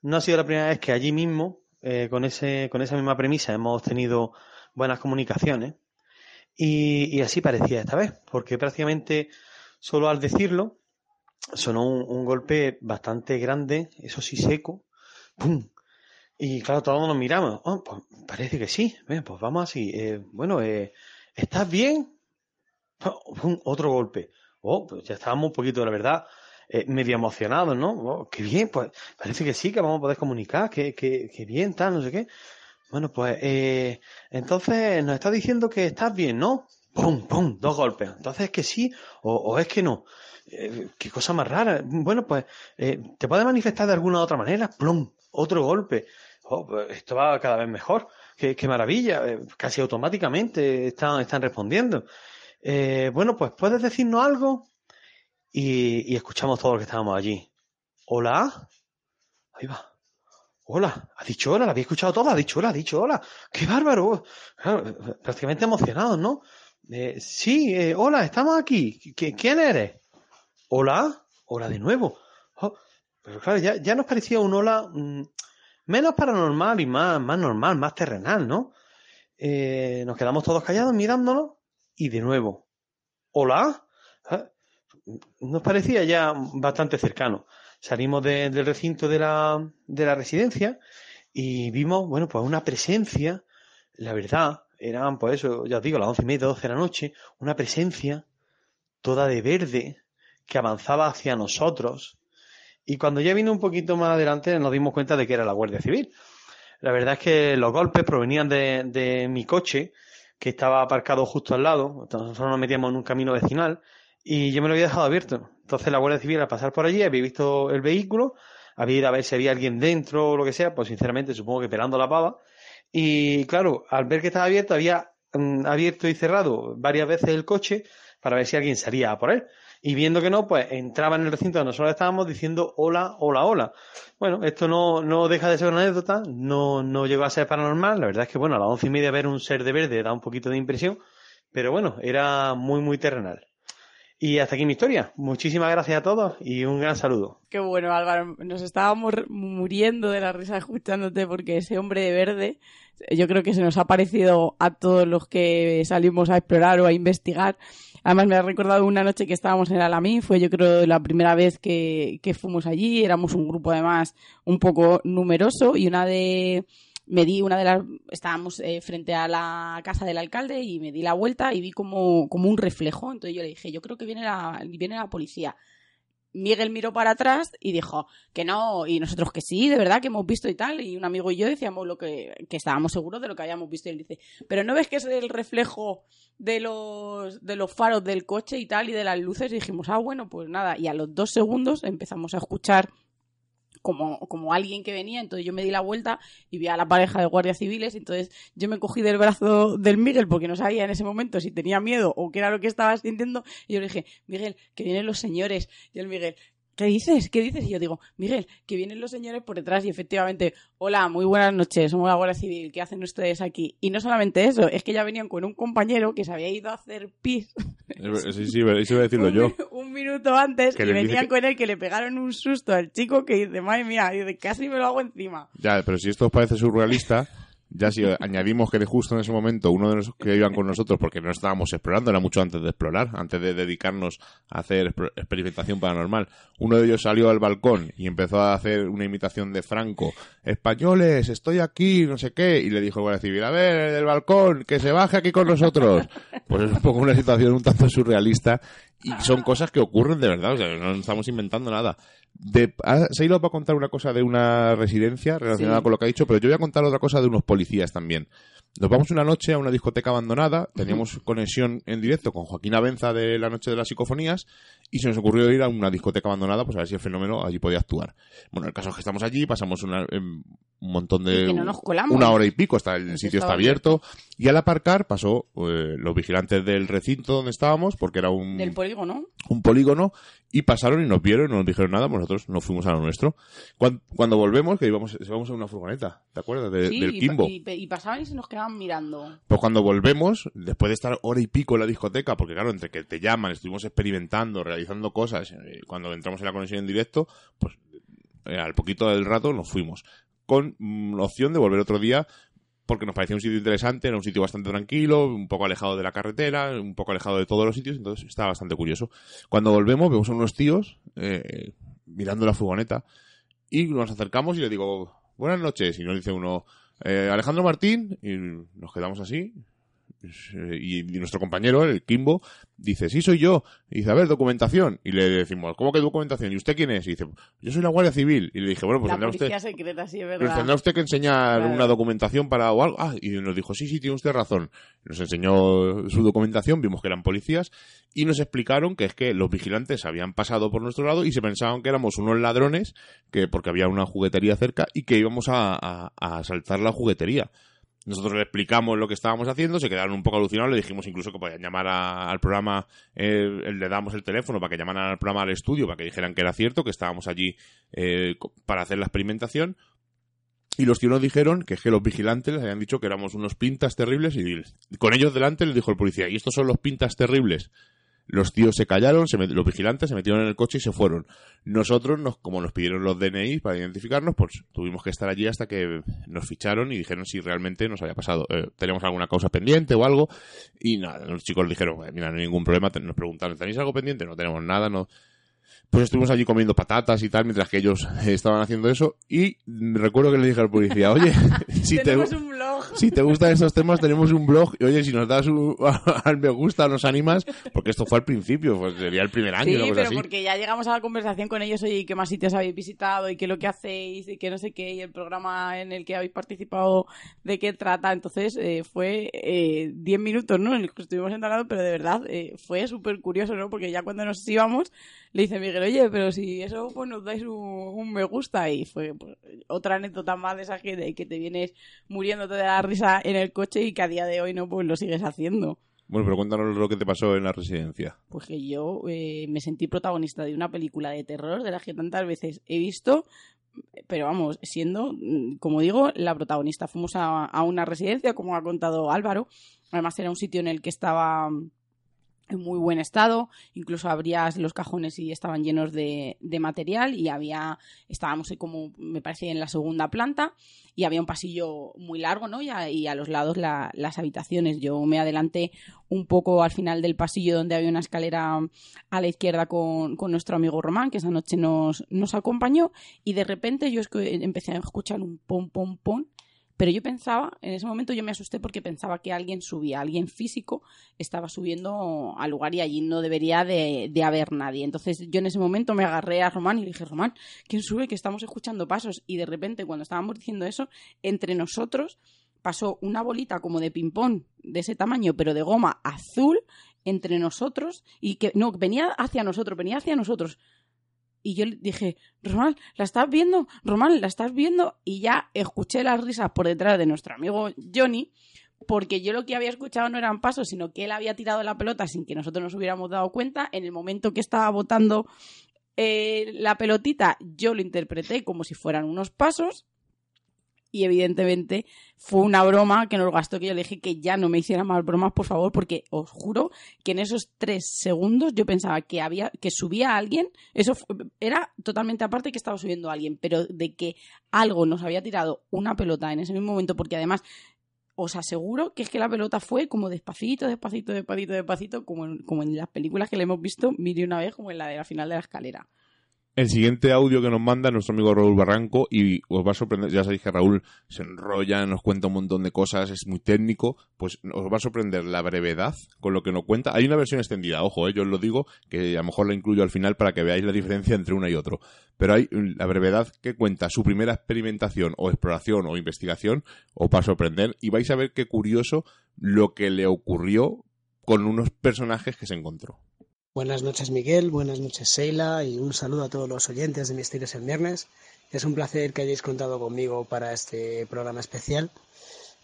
No ha sido la primera vez que allí mismo, eh, con, ese, con esa misma premisa, hemos tenido buenas comunicaciones. Y, y así parecía esta vez, porque prácticamente solo al decirlo sonó un, un golpe bastante grande, eso sí seco, ¡pum! Y claro, todos nos miramos, oh, pues parece que sí, Ven, pues vamos así, eh, bueno, eh, ¿estás bien? ¡Pum! Otro golpe, oh, pues ya estábamos un poquito, la verdad, eh, medio emocionados, ¿no? Oh, qué bien, pues parece que sí, que vamos a poder comunicar, que, que, que bien, tal, no sé qué. Bueno, pues eh, entonces nos está diciendo que estás bien, ¿no? ¡Pum, pum! Dos golpes. Entonces es que sí o, o es que no. Eh, qué cosa más rara. Bueno, pues eh, te puedes manifestar de alguna otra manera. ¡Plum! Otro golpe. Oh, pues esto va cada vez mejor. Qué, maravilla. Eh, casi automáticamente están, están respondiendo. Eh, bueno, pues puedes decirnos algo y, y escuchamos todos los que estábamos allí. ¿Hola? Ahí va. Hola, ha dicho hola, la había escuchado toda, ha dicho hola, ha dicho hola. ¡Qué bárbaro! Claro, prácticamente emocionados, ¿no? Eh, sí, eh, hola, estamos aquí. ¿Qui- ¿Quién eres? Hola, hola de nuevo. Oh, pero claro, ya, ya nos parecía un hola mm, menos paranormal y más, más normal, más terrenal, ¿no? Eh, nos quedamos todos callados mirándonos y de nuevo. ¿Hola? Ah, Nos parecía ya bastante cercano. Salimos de- del recinto de la, de la residencia y vimos, bueno, pues una presencia, la verdad, eran, pues eso, ya os digo, las once y media, doce de la noche, una presencia toda de verde que avanzaba hacia nosotros. Y cuando ya vino un poquito más adelante nos dimos cuenta de que era la Guardia Civil. La verdad es que los golpes provenían de, de mi coche, que estaba aparcado justo al lado. Nosotros nos metíamos en un camino vecinal y yo me lo había dejado abierto. Entonces la Guardia Civil al pasar por allí había visto el vehículo, había ido a ver si había alguien dentro o lo que sea, pues sinceramente supongo que pelando la pava. Y claro, al ver que estaba abierto, había mm, abierto y cerrado varias veces el coche para ver si alguien salía a por él. Y viendo que no, pues entraba en el recinto donde nosotros estábamos diciendo hola, hola, hola. Bueno, esto no, no deja de ser una anécdota, no, no llegó a ser paranormal. La verdad es que, bueno, a las once y media ver un ser de verde da un poquito de impresión, pero bueno, era muy, muy terrenal. Y hasta aquí mi historia. Muchísimas gracias a todos y un gran saludo. Qué bueno, Álvaro. Nos estábamos muriendo de la risa escuchándote porque ese hombre de verde, yo creo que se nos ha parecido a todos los que salimos a explorar o a investigar. Además, me ha recordado una noche que estábamos en el Alamín, fue yo creo la primera vez que, que fuimos allí. Éramos un grupo además un poco numeroso y una de. Me di una de las. Estábamos eh, frente a la casa del alcalde y me di la vuelta y vi como, como un reflejo. Entonces yo le dije, yo creo que viene la, viene la policía. Miguel miró para atrás y dijo que no, y nosotros que sí, de verdad que hemos visto y tal, y un amigo y yo decíamos lo que, que estábamos seguros de lo que habíamos visto, y él dice, pero no ves que es el reflejo de los, de los faros del coche y tal, y de las luces, y dijimos, ah, bueno, pues nada, y a los dos segundos empezamos a escuchar como, como alguien que venía, entonces yo me di la vuelta y vi a la pareja de guardias civiles, entonces yo me cogí del brazo del Miguel porque no sabía en ese momento si tenía miedo o qué era lo que estaba sintiendo, y yo le dije, Miguel, que vienen los señores, y el Miguel, ¿qué dices? ¿Qué dices? Y yo digo, Miguel, que vienen los señores por detrás y efectivamente, hola, muy buenas noches, somos la Guardia Civil, ¿qué hacen ustedes aquí? Y no solamente eso, es que ya venían con un compañero que se había ido a hacer pis Sí, sí, eso iba a decirlo un, yo. un minuto antes Que y venían que- con él que le pegaron un susto al chico que dice, madre mía, dice, casi me lo hago encima. Ya, pero si esto os parece surrealista, ya si añadimos que de justo en ese momento uno de los que iban con nosotros, porque no estábamos explorando, era mucho antes de explorar, antes de dedicarnos a hacer exper- experimentación paranormal, uno de ellos salió al balcón y empezó a hacer una imitación de Franco. Españoles, estoy aquí, no sé qué, y le dijo Guardia Civil, a ver, el del balcón, que se baje aquí con nosotros. Pues es un poco una situación un tanto surrealista y son cosas que ocurren de verdad, o sea, no estamos inventando nada. De, ah, Seilo va a contar una cosa de una residencia relacionada Sí. con lo que ha dicho, pero yo voy a contar otra cosa de unos policías también. Nos vamos una noche a una discoteca abandonada, teníamos conexión en directo con Joaquín Abenza de la Noche de las Psicofonías y se nos ocurrió ir a una discoteca abandonada pues a ver si el fenómeno allí podía actuar. Bueno, el caso es que estamos allí, pasamos una- un montón de... Que no nos colamos. Una hora y pico, hasta el sitio está abierto. Y al aparcar pasó eh, los vigilantes del recinto donde estábamos, porque era un... Del polígono. un polígono y pasaron y nos vieron, no nos dijeron nada, pues nosotros nos fuimos a lo nuestro. Cuando, volvemos, que íbamos, íbamos en una furgoneta, ¿te acuerdas? del Kimbo. Y, y, pasaban y se nos quedaban mirando. Pues cuando volvemos, después de estar hora y pico en la discoteca, porque claro, entre que te llaman, estuvimos experimentando, realizando cosas, eh, cuando entramos en la conexión en directo, pues eh, al poquito del rato nos fuimos. Con mm, opción de volver otro día porque nos parecía un sitio interesante, era un sitio bastante tranquilo, un poco alejado de la carretera, un poco alejado de todos los sitios, entonces estaba bastante curioso. Cuando volvemos vemos a unos tíos eh, mirando la furgoneta y nos acercamos y le digo, buenas noches, y nos dice uno, eh, Alejandro Martín, y nos quedamos así, y, nuestro compañero, el Kimbo, dice, sí, soy yo. Y dice, a ver, documentación. Y le decimos, ¿cómo que documentación? ¿Y usted quién es? Y dice, yo soy la Guardia Civil. Y le dije, bueno, pues tendrá usted... tendrá usted que enseñar una documentación para o algo. Ah, y nos dijo, sí, sí, tiene usted razón. Nos enseñó su documentación, vimos que eran policías y nos explicaron que es que los vigilantes habían pasado por nuestro lado y se pensaban que éramos unos ladrones, que porque había una juguetería cerca y que íbamos a, a asaltar la juguetería. Nosotros le explicamos lo que estábamos haciendo, se quedaron un poco alucinados, le dijimos incluso que podían llamar al programa, eh, le damos el teléfono para que llamaran al programa al estudio, para que dijeran que era cierto, que estábamos allí eh, para hacer la experimentación. Y los tíos nos dijeron que que los vigilantes les habían dicho que éramos unos pintas terribles y con ellos delante les dijo el policía, y estos son los pintas terribles. Los tíos se callaron, los vigilantes se metieron en el coche y se fueron. Nosotros, nos, como nos pidieron los DNI para identificarnos, pues tuvimos que estar allí hasta que nos ficharon y dijeron si realmente nos había pasado. Eh, tenemos alguna causa pendiente o algo. Y nada, los chicos dijeron, mira, no hay ningún problema. Nos preguntaron, ¿tenéis algo pendiente? No tenemos nada, no pues estuvimos allí comiendo patatas y tal, mientras que ellos estaban haciendo eso. Y recuerdo que le dije al policía, oye, si te, si te gustan estos temas, tenemos un blog. Y oye, si nos das un, al me gusta, nos animas, porque esto fue al principio, pues sería el primer año. Sí, pero porque ya llegamos a la conversación con ellos, oye, ¿qué más sitios habéis visitado? ¿Y qué es lo que hacéis? ¿Y qué no sé qué? ¿Y el programa en el que habéis participado? ¿De qué trata? Entonces, eh, fue 10 eh, minutos, ¿no? En el que estuvimos entrando, pero de verdad eh, fue súper curioso, ¿no? Porque ya cuando nos íbamos, le dice Miguel, oye, pero si eso pues nos dais un, me gusta y fue pues, otra anécdota más de esa que, que te vienes muriéndote de la risa en el coche y que a día de hoy no pues lo sigues haciendo. Bueno, pero cuéntanos lo que te pasó en la residencia. Pues que yo eh, me sentí protagonista de una película de terror de la que tantas veces he visto, pero vamos, siendo, como digo, la protagonista. Fuimos a, a una residencia, como ha contado Álvaro. Además era un sitio en el que estaba en muy buen estado, incluso abrías los cajones y estaban llenos de, de material y había, estábamos como me parece en la segunda planta y había un pasillo muy largo, ¿no? Y a, los lados las habitaciones. Yo me adelanté un poco al final del pasillo donde había una escalera a la izquierda con, con nuestro amigo Román, que esa noche nos, nos acompañó y de repente yo empecé a escuchar un pom, pom, pom pero yo pensaba, en ese momento yo me asusté porque pensaba que alguien subía, alguien físico estaba subiendo al lugar y allí no debería de, haber nadie. Entonces yo en ese momento me agarré a Román y le dije, Román, ¿quién sube? Que estamos escuchando pasos. Y de repente cuando estábamos diciendo eso, entre nosotros pasó una bolita como de ping-pong de ese tamaño, pero de goma azul entre nosotros y que no, venía hacia nosotros, venía hacia nosotros. Y yo le dije, Román, ¿la estás viendo? Román, ¿la estás viendo? Y ya escuché las risas por detrás de nuestro amigo Johnny, porque yo lo que había escuchado no eran pasos, sino que él había tirado la pelota sin que nosotros nos hubiéramos dado cuenta. En el momento que estaba botando eh, la pelotita, yo lo interpreté como si fueran unos pasos y evidentemente fue una broma que nos gastó que yo le dije que ya no me hiciera más bromas por favor porque os juro que en esos tres segundos yo pensaba que había que subía a alguien eso era totalmente aparte que estaba subiendo a alguien pero de que algo nos había tirado una pelota en ese mismo momento porque además os aseguro que es que la pelota fue como despacito, despacito, despacito, despacito, como en, como en las películas que le hemos visto mire una vez, como en la de la final de la escalera. El siguiente audio que nos manda nuestro amigo Raúl Barranco y os va a sorprender, ya sabéis que Raúl se enrolla, nos cuenta un montón de cosas, es muy técnico, pues os va a sorprender la brevedad con lo que nos cuenta. Hay una versión extendida, ojo, eh, yo os lo digo, que a lo mejor la incluyo al final para que veáis la diferencia entre una y otro. Pero hay la brevedad que cuenta su primera experimentación o exploración o investigación, os va a sorprender y vais a ver qué curioso lo que le ocurrió con unos personajes que se encontró. Buenas noches Miguel, buenas noches Sheila y un saludo a todos los oyentes de Misterios en Viernes. Es un placer que hayáis contado conmigo para este programa especial.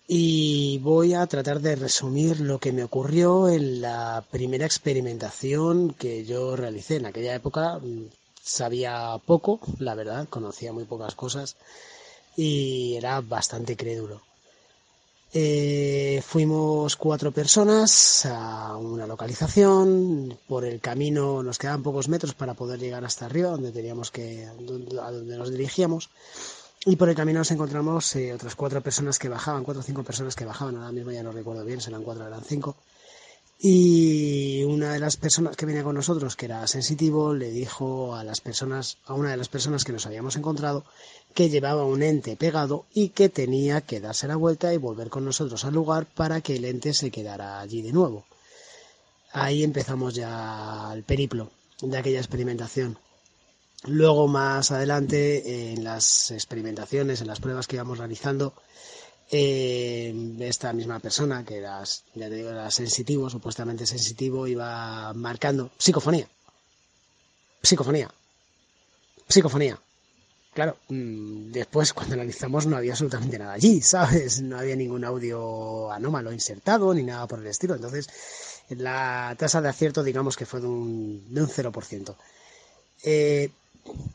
y voy a tratar de resumir lo que me ocurrió en la primera experimentación que yo realicé. En aquella época mm, sabía poco, la verdad, conocía muy pocas cosas y era bastante crédulo. Eh, fuimos cuatro personas a una localización. Por el camino nos quedaban pocos metros para poder llegar hasta arriba, donde teníamos que, a donde nos dirigíamos. Y por el camino nos encontramos eh, otras cuatro personas que bajaban, cuatro o cinco personas que bajaban, ahora mismo ya no recuerdo bien, serán cuatro, eran cinco. Y una de las personas que venía con nosotros, que era sensitivo, le dijo a las personas, a una de las personas que nos habíamos encontrado, que llevaba un ente pegado y que tenía que darse la vuelta y volver con nosotros al lugar para que el ente se quedara allí de nuevo. Ahí empezamos ya el periplo de aquella experimentación. Luego, más adelante, en las experimentaciones, en las pruebas que íbamos realizando, eh, esta misma persona, que era, ya te digo, era sensitivo, supuestamente sensitivo, iba marcando psicofonía. Psicofonía. Psicofonía. Claro, mm, después cuando analizamos no había absolutamente nada allí, ¿sabes? No había ningún audio anómalo insertado ni nada por el estilo. Entonces, la tasa de acierto, digamos que fue de un, de un 0%. Eh,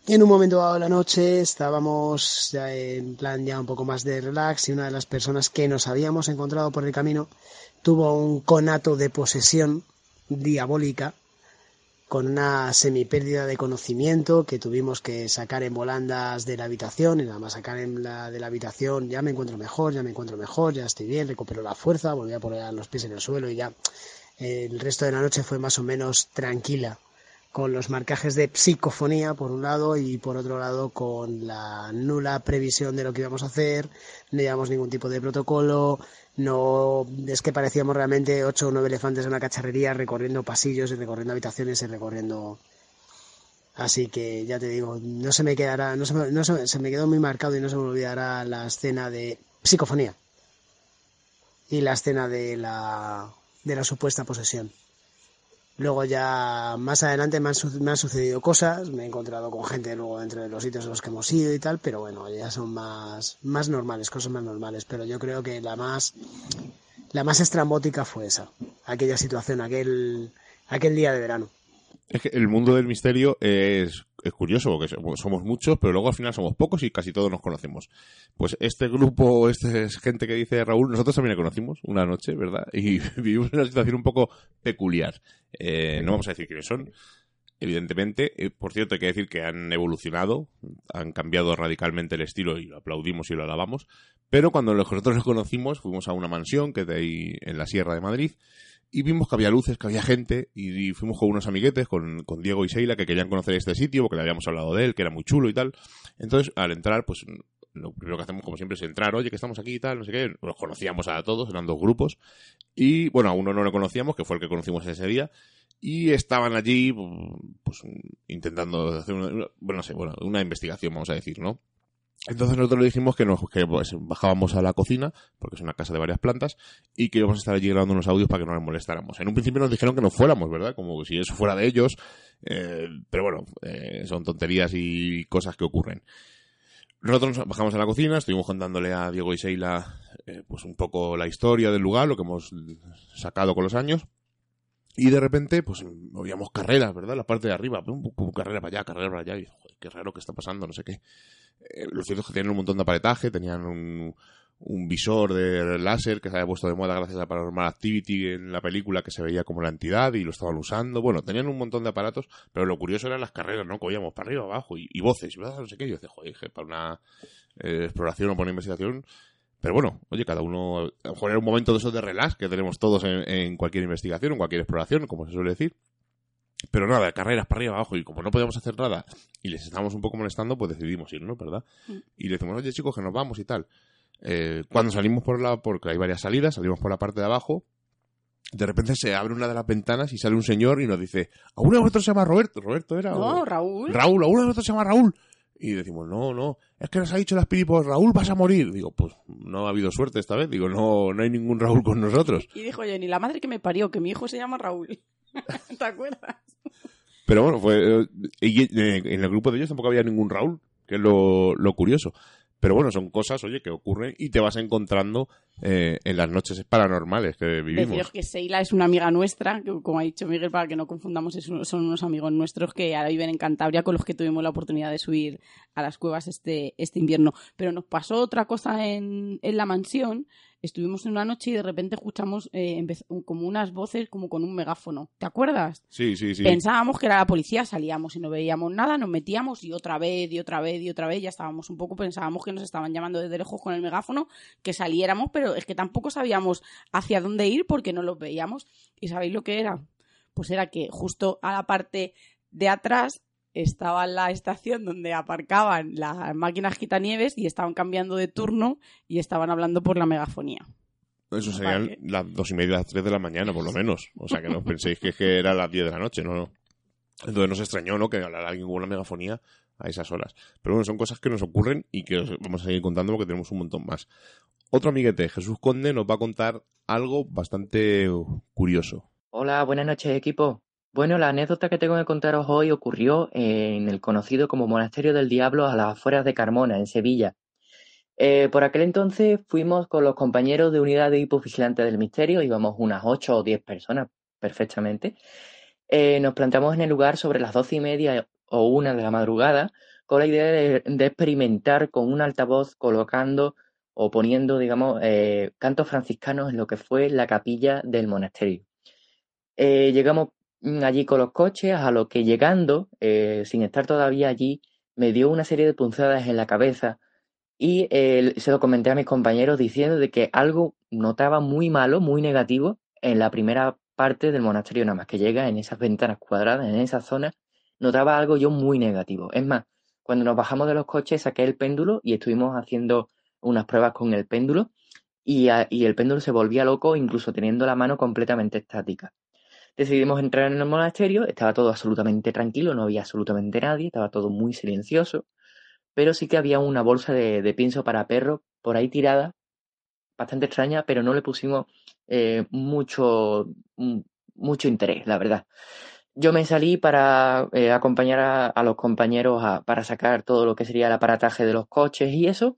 en un momento dado de la noche estábamos ya en plan ya un poco más de relax y una de las personas que nos habíamos encontrado por el camino tuvo un conato de posesión diabólica con una semipérdida de conocimiento que tuvimos que sacar en volandas de la habitación. Y nada más sacar en la de la habitación ya me encuentro mejor, ya me encuentro mejor, ya estoy bien, recupero la fuerza, volví a poner los pies en el suelo y ya. El resto de la noche fue más o menos tranquila con los marcajes de psicofonía por un lado y por otro lado con la nula previsión de lo que íbamos a hacer, no llevamos ningún tipo de protocolo, no es que parecíamos realmente ocho o nueve elefantes en una cacharrería recorriendo pasillos y recorriendo habitaciones y recorriendo. Así que ya te digo no se me quedará no se me, no se, se me quedó muy marcado y no se me olvidará la escena de psicofonía. Y la escena de la de la supuesta posesión Luego ya más adelante me han, sucedido cosas, me he encontrado con gente luego dentro de los sitios en los que hemos ido y tal, pero bueno, ya son más, más normales, cosas más normales. Pero yo creo que la más, la más estrambótica fue esa, aquella situación, aquel, aquel día de verano. Es que el mundo del misterio es, es curioso, porque somos muchos, pero luego al final somos pocos y casi todos nos conocemos. Pues este grupo, esta gente que dice Raúl, nosotros también le conocimos una noche, ¿verdad? Y vivimos una situación un poco peculiar. Eh, no vamos a decir quiénes son, evidentemente. Eh, por cierto, hay que decir que han evolucionado, han cambiado radicalmente el estilo y lo aplaudimos y lo alabamos. Pero cuando nosotros los conocimos, fuimos a una mansión que de ahí en la Sierra de Madrid y vimos que había luces, que había gente, y, fuimos con unos amiguetes, con, con, Diego y Sheila, que querían conocer este sitio, porque le habíamos hablado de él, que era muy chulo y tal. Entonces, al entrar, pues lo primero que hacemos, como siempre, es entrar, oye, que estamos aquí y tal, no sé qué. Los conocíamos a todos, eran dos grupos. Y, bueno, a uno no lo conocíamos, que fue el que conocimos ese día. Y estaban allí, pues, intentando hacer una, bueno, no sé, bueno, una investigación, vamos a decir, ¿no? Entonces nosotros le dijimos que nos que pues, bajábamos a la cocina, porque es una casa de varias plantas, y que íbamos a estar allí grabando unos audios para que no nos molestáramos. En un principio nos dijeron que no fuéramos, ¿verdad? Como si eso fuera de ellos, eh, pero bueno, eh, son tonterías y cosas que ocurren. Nosotros nos bajamos a la cocina, estuvimos contándole a Diego y Sheila eh, pues un poco la historia del lugar, lo que hemos sacado con los años, y de repente, pues oíamos carreras, ¿verdad? La parte de arriba, carrera para allá, carrera para allá, y joder, qué raro que está pasando, no sé qué. Eh, los cierto es que tenían un montón de aparataje, tenían un, visor de láser que se había puesto de moda gracias a Paranormal Activity en la película que se veía como la entidad y lo estaban usando. Bueno, tenían un montón de aparatos, pero lo curioso eran las carreras, ¿no? Que para arriba, abajo y, voces, ¿verdad? No sé qué. Yo decía, joder, para una eh, exploración o para una investigación. Pero bueno, oye, cada uno, a lo mejor era un momento de esos de relax que tenemos todos en, en cualquier investigación, en cualquier exploración, como se suele decir. Pero nada, carreras para arriba abajo y como no podíamos hacer nada y les estábamos un poco molestando, pues decidimos irnos, ¿verdad? Mm. Y le decimos, oye chicos, que nos vamos y tal. Eh, cuando salimos por la, porque hay varias salidas, salimos por la parte de abajo, de repente se abre una de las ventanas y sale un señor y nos dice, ¿a uno de vosotros se llama Roberto? ¿Roberto era? No, Raúl. Raúl, ¿a uno de vosotros se llama Raúl? Y decimos, no, no, es que nos ha dicho las piripos, Raúl, vas a morir. Digo, pues no ha habido suerte esta vez. Digo, no, no hay ningún Raúl con nosotros. Y dijo, oye, ni la madre que me parió, que mi hijo se llama Raúl. ¿Te acuerdas? Pero bueno, fue. Eh, en el grupo de ellos tampoco había ningún Raúl, que es lo, lo curioso. Pero bueno, son cosas, oye, que ocurren y te vas encontrando eh, en las noches paranormales que vivimos. Deciros que Seila es una amiga nuestra, que como ha dicho Miguel, para que no confundamos, son unos amigos nuestros que ahora viven en Cantabria con los que tuvimos la oportunidad de subir a las cuevas este, este invierno. Pero nos pasó otra cosa en, en la mansión estuvimos en una noche y de repente escuchamos eh, como unas voces como con un megáfono. ¿Te acuerdas? Sí, sí, sí. Pensábamos que era la policía, salíamos y no veíamos nada, nos metíamos y otra vez y otra vez y otra vez ya estábamos un poco, pensábamos que nos estaban llamando desde lejos con el megáfono, que saliéramos, pero es que tampoco sabíamos hacia dónde ir porque no los veíamos. ¿Y sabéis lo que era? Pues era que justo a la parte de atrás estaba la estación donde aparcaban las máquinas quitanieves y estaban cambiando de turno y estaban hablando por la megafonía. Eso serían las dos y media, las tres de la mañana, por lo menos. O sea, que no penséis que, que era las diez de la noche, no, no. Entonces nos extrañó, ¿no? Que hablara alguien con una megafonía a esas horas. Pero bueno, son cosas que nos ocurren y que os vamos a seguir contando porque tenemos un montón más. Otro amiguete, Jesús Conde, nos va a contar algo bastante curioso. Hola, buenas noches, equipo. Bueno, la anécdota que tengo que contaros hoy ocurrió en el conocido como Monasterio del Diablo a las afueras de Carmona, en Sevilla. Eh, por aquel entonces fuimos con los compañeros de unidad de hipovigilante del misterio, íbamos unas ocho o diez personas perfectamente. Eh, nos plantamos en el lugar sobre las doce y media o una de la madrugada con la idea de, experimentar con un altavoz colocando o poniendo, digamos, eh, cantos franciscanos en lo que fue la capilla del monasterio. llegamos allí con los coches, a lo que llegando, eh, sin estar todavía allí, me dio una serie de punzadas en la cabeza y se lo comenté a mis compañeros diciendo de que algo notaba muy malo, muy negativo en la primera parte del monasterio, nada más que llega en esas ventanas cuadradas, en esa zona, notaba algo yo muy negativo. Es más, cuando nos bajamos de los coches saqué el péndulo y estuvimos haciendo unas pruebas con el péndulo y el péndulo se volvía loco incluso teniendo la mano completamente estática. Decidimos entrar en el monasterio, estaba todo absolutamente tranquilo, no había absolutamente nadie, estaba todo muy silencioso, pero sí que había una bolsa de, pienso para perro por ahí tirada, bastante extraña, pero no le pusimos eh, mucho, mm, mucho interés, la verdad. Yo me salí para eh, acompañar a, los compañeros para sacar todo lo que sería el aparataje de los coches y eso,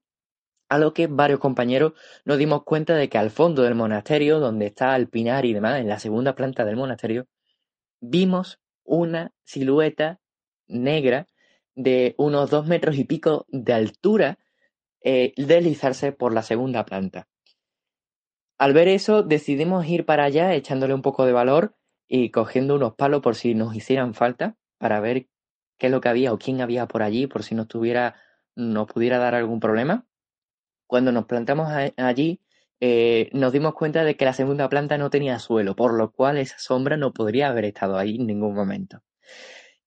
a lo que varios compañeros nos dimos cuenta de que al fondo del monasterio, donde está el pinar y demás, en la segunda planta del monasterio, vimos una silueta negra de unos dos metros y pico de altura eh, deslizarse por la segunda planta. Al ver eso, decidimos ir para allá echándole un poco de valor y cogiendo unos palos por si nos hicieran falta para ver qué es lo que había o quién había por allí, por si nos tuviera, nos pudiera dar algún problema. Cuando nos plantamos allí, eh, nos dimos cuenta de que la segunda planta no tenía suelo, por lo cual esa sombra no podría haber estado ahí en ningún momento.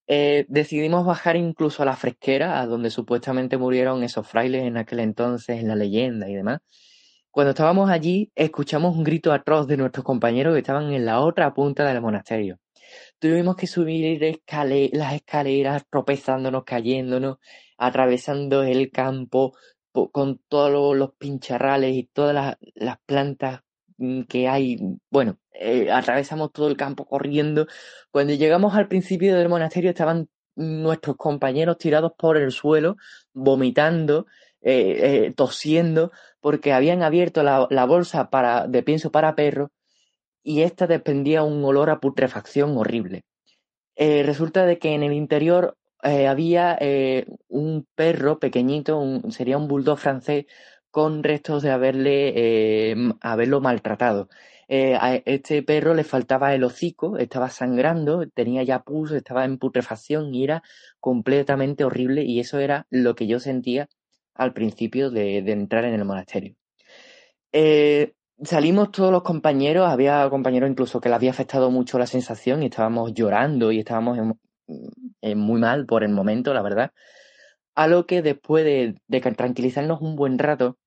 Eh, decidimos bajar incluso a la fresquera, a donde supuestamente murieron esos frailes en aquel entonces, en la leyenda y demás. Cuando estábamos allí, escuchamos un grito atroz de nuestros compañeros que estaban en la otra punta del monasterio. Tuvimos que subir las escaleras, tropezándonos, cayéndonos, atravesando el campo, con todos los pincharrales y todas las, plantas mm, que hay. Bueno, eh, atravesamos todo el campo corriendo. Cuando llegamos al principio del monasterio estaban nuestros compañeros tirados por el suelo, vomitando, eh, eh, tosiendo, porque habían abierto la, bolsa para, de pienso para perro y esta desprendía un olor a putrefacción horrible. resulta de que en el interior eh, había eh, un perro pequeñito, sería un bulldog francés, con restos de haberle, eh, haberlo maltratado. a este perro le faltaba el hocico, estaba sangrando, tenía ya pus, estaba en putrefacción y era completamente horrible y eso era lo que yo sentía al principio de, entrar en el monasterio. salimos todos los compañeros, había compañeros incluso que le había afectado mucho la sensación y estábamos llorando y estábamos eh, muy mal por el momento, la verdad. A lo que después de, tranquilizarnos un buen rato,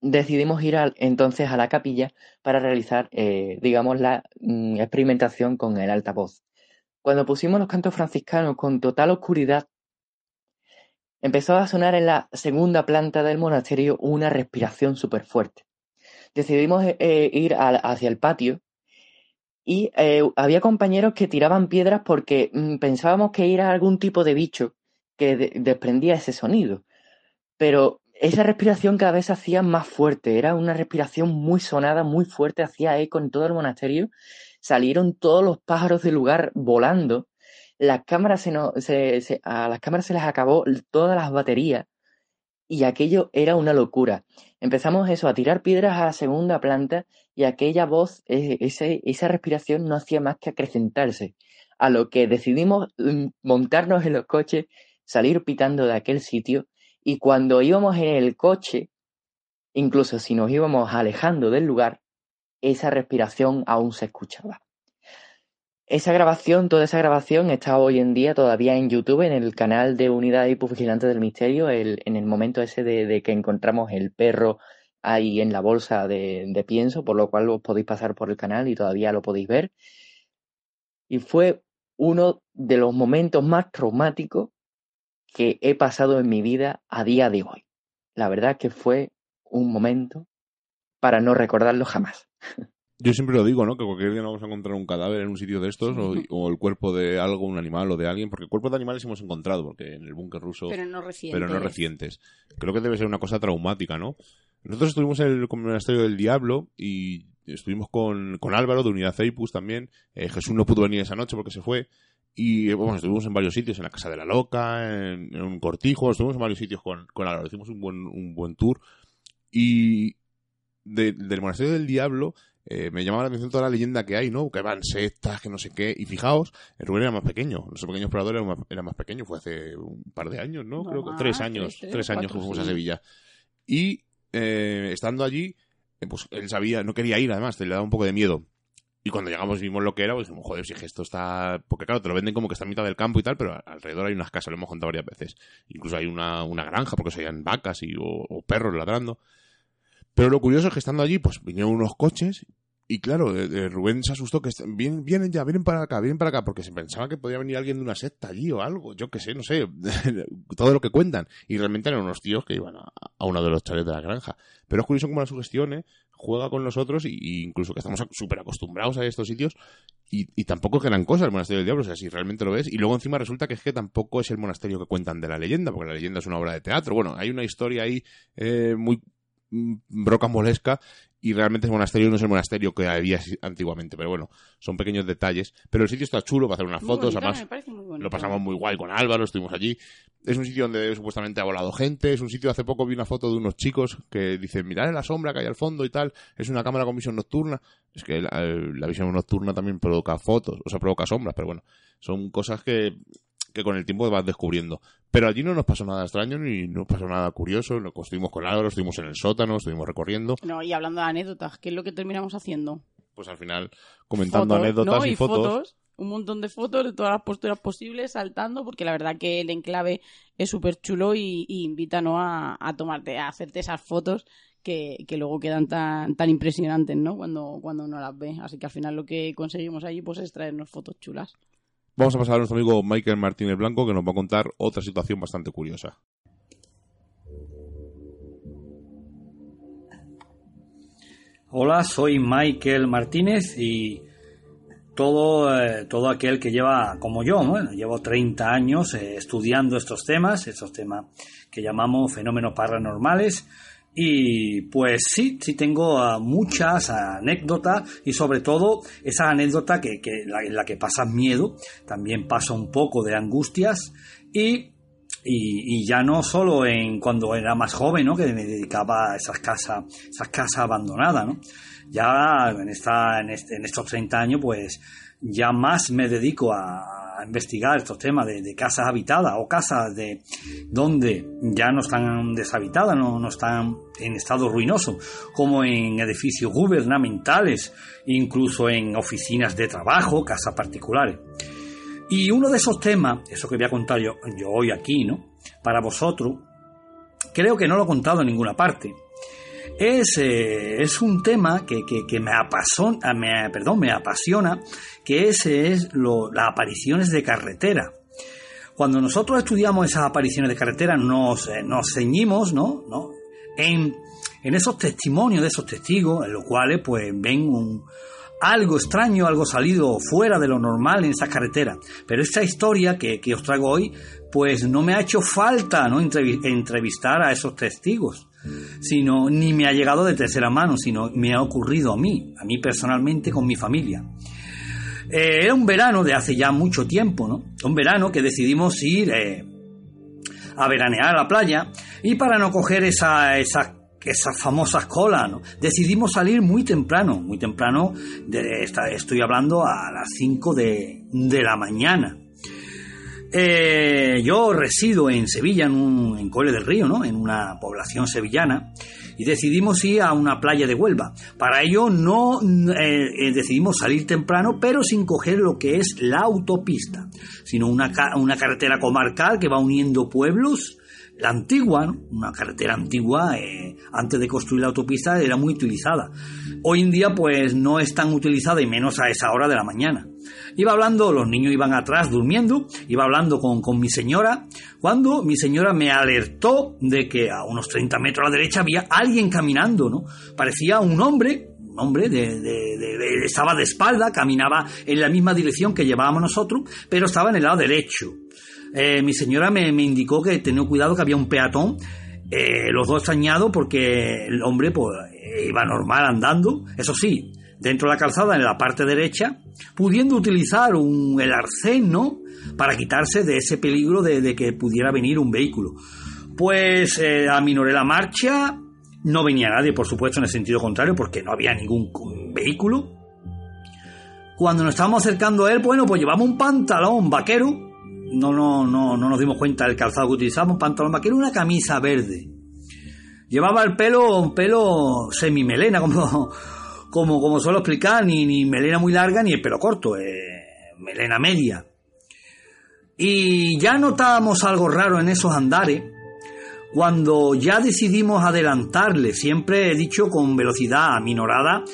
decidimos ir entonces a la capilla para realizar, eh, digamos, la mm, experimentación con el altavoz. Cuando pusimos los cantos franciscanos con total oscuridad, empezó a sonar en la segunda planta del monasterio una respiración súper fuerte. Decidimos eh, ir hacia el patio y eh, había compañeros que tiraban piedras porque mm, pensábamos que era algún tipo de bicho que desprendía ese sonido. Pero esa respiración cada vez se hacía más fuerte, era una respiración muy sonada, muy fuerte, hacía eco en todo el monasterio. Salieron todos los pájaros del lugar volando. Las cámaras se, no, se, a las cámaras se les acabó todas las baterías y aquello era una locura. Empezamos eso, a tirar piedras a la segunda planta y aquella voz, e, esa respiración no hacía más que acrecentarse, a lo que decidimos mm, montarnos en los coches, salir pitando de aquel sitio y cuando íbamos en el coche, incluso si nos íbamos alejando del lugar, esa respiración aún se escuchaba. Esa grabación, toda esa grabación está hoy en día todavía en YouTube, en el canal de Unidad Vigilante del Misterio, en el momento ese de, que encontramos el perro ahí en la bolsa de, de, pienso, por lo cual os podéis pasar por el canal y todavía lo podéis ver. Y fue uno de los momentos más traumáticos que he pasado en mi vida a día de hoy. La verdad que fue un momento para no recordarlo jamás. Yo siempre lo digo, ¿no? Que cualquier día nos vamos a encontrar un cadáver en un sitio de estos o, el cuerpo de algo, un animal o de alguien, porque cuerpos de animales hemos encontrado, porque en el búnker ruso... Pero no recientes. Pero no recientes. Creo que debe ser una cosa traumática, ¿no? Nosotros estuvimos en el Monasterio del Diablo y estuvimos con, con Álvaro de Unidad Ceipus también. Eh, Jesús no pudo venir esa noche porque se fue. Y bueno, estuvimos en varios sitios, en la Casa de la Loca, en, un cortijo, estuvimos en varios sitios con, con Álvaro, hicimos un buen, un buen tour. Y del Monasterio del Diablo eh, me llamaba la atención toda la leyenda que hay, ¿no? Que van sectas, que no sé qué. Y fijaos, el Rubén era más pequeño, nuestro pequeño explorador era más, era más pequeño, fue hace un par de años, ¿no? Creo que tres años, tres, años que fuimos a Sevilla. Y eh, estando allí, eh, pues él sabía, no quería ir además, le daba un poco de miedo. Y cuando llegamos vimos lo que era, pues dijimos, joder, si esto está... Porque claro, te lo venden como que está en mitad del campo y tal, pero alrededor hay unas casas, lo hemos contado varias veces. Incluso hay una, una granja, porque se hayan vacas y, o, perros ladrando. Pero lo curioso es que estando allí, pues vinieron unos coches y claro, eh, eh, Rubén se asustó que vienen, ya, vienen para acá, vienen para acá, porque se pensaba que podía venir alguien de una secta allí o algo, yo qué sé, no sé, todo lo que cuentan. Y realmente eran unos tíos que iban a, uno de los chalets de la granja. Pero es curioso cómo la sugestión ¿eh? juega con nosotros y, incluso que estamos súper acostumbrados a estos sitios y, y, tampoco eran cosas el monasterio del diablo, o sea, si realmente lo ves. Y luego encima resulta que es que tampoco es el monasterio que cuentan de la leyenda, porque la leyenda es una obra de teatro. Bueno, hay una historia ahí eh, muy brocambolesca y realmente el monasterio no es el monasterio que había antiguamente, pero bueno, son pequeños detalles. Pero el sitio está chulo para hacer unas fotos, además lo pasamos muy guay con Álvaro, estuvimos allí. Es un sitio donde supuestamente ha volado gente, es un sitio, hace poco vi una foto de unos chicos que dicen, mirad la sombra que hay al fondo y tal, es una cámara con visión nocturna. Es que la, la visión nocturna también provoca fotos, o sea, provoca sombras, pero bueno, son cosas que que con el tiempo vas descubriendo. Pero allí no nos pasó nada extraño ni nos pasó nada curioso. Nos estuvimos con Álvaro, estuvimos en el sótano, estuvimos recorriendo. No, y hablando de anécdotas, ¿qué es lo que terminamos haciendo? Pues al final comentando anécdotas y, fotos. Un montón de fotos de todas las posturas posibles, saltando, porque la verdad que el enclave es súper chulo y, invita ¿no? a, tomarte, a hacerte esas fotos que, luego quedan tan, tan impresionantes, ¿no? Cuando, cuando uno las ve. Así que al final lo que conseguimos allí pues es traernos fotos chulas. Vamos a pasar a nuestro amigo Michael Martínez Blanco que nos va a contar otra situación bastante curiosa. Hola, soy Michael Martínez y todo, eh, todo aquel que lleva, como yo, llevo 30 años eh, estudiando estos temas, estos temas que llamamos fenómenos paranormales, y pues sí, sí tengo ah, muchas anécdotas y sobre todo esa anécdota que, en la que pasa miedo, también pasa un poco de angustias y, y, ya no solo en cuando era más joven, ¿no? que me dedicaba a esas casas, esas casas abandonadas, ¿no? Ya en, esta, en, este, en estos 30 años pues ya más me dedico a, investigar estos temas de, casas habitadas o casas de donde ya no están deshabitadas, no, no están en estado ruinoso, como en edificios gubernamentales, incluso en oficinas de trabajo, casas particulares. Y uno de esos temas, eso que voy a contar yo, yo hoy aquí, ¿no? Para vosotros, creo que no lo he contado en ninguna parte es, eh, es un tema que, me, apasiona, me, perdón, me apasiona, que ese es lo, las apariciones de carretera. Cuando nosotros estudiamos esas apariciones de carretera nos, eh, nos ceñimos ¿no? ¿no? En, en esos testimonios de esos testigos, en los cuales pues ven un, algo extraño, algo salido fuera de lo normal en esa carretera. Pero esta historia que, que os traigo hoy, pues no me ha hecho falta ¿no? entrevistar a esos testigos, sino ni me ha llegado de tercera mano, sino me ha ocurrido a mí, a mí personalmente con mi familia. Eh, era un verano de hace ya mucho tiempo, ¿no? Un verano que decidimos ir eh, a veranear a la playa y para no coger esa, esa esas famosas colas, ¿no? Decidimos salir muy temprano, muy temprano, de, estoy hablando a las 5 de, de, la mañana. Eh, yo resido en Sevilla, en, un, en Cole del Río, ¿no? En una población sevillana y decidimos ir a una playa de Huelva. Para ello no eh, eh, decidimos salir temprano, pero sin coger lo que es la autopista, sino una, una carretera comarcal que va uniendo pueblos. La antigua, una carretera antigua, eh, antes de construir la autopista, era muy utilizada. Hoy en día, pues no es tan utilizada y menos a esa hora de la mañana. Iba hablando, los niños iban atrás durmiendo, iba hablando con, con mi señora, cuando mi señora me alertó de que a unos 30 metros a la derecha había alguien caminando, ¿no? Parecía un hombre, hombre de, de, estaba de espalda, caminaba en la misma dirección que llevábamos nosotros, pero estaba en el lado derecho. Eh, mi señora me, indicó que tenía cuidado que había un peatón, eh, los dos extrañados porque el hombre pues, iba normal andando, eso sí, dentro de la calzada, en la parte derecha, pudiendo utilizar un, el. Para quitarse de ese peligro de, que pudiera venir un vehículo. Pues eh, aminoré la marcha, no venía nadie, por supuesto, en el sentido contrario, porque no había ningún vehículo. Cuando nos estábamos acercando a él, bueno, pues llevamos un pantalón vaquero, no, no, no, no nos dimos cuenta del calzado que utilizamos, un pantalón vaquero, una camisa verde. Llevaba el pelo, un pelo semimelena, como, como, como suelo explicar, ni, ni melena muy larga ni el pelo corto, eh, melena media. Y ya notábamos algo raro en esos andares cuando ya decidimos adelantarle, siempre he dicho con velocidad aminorada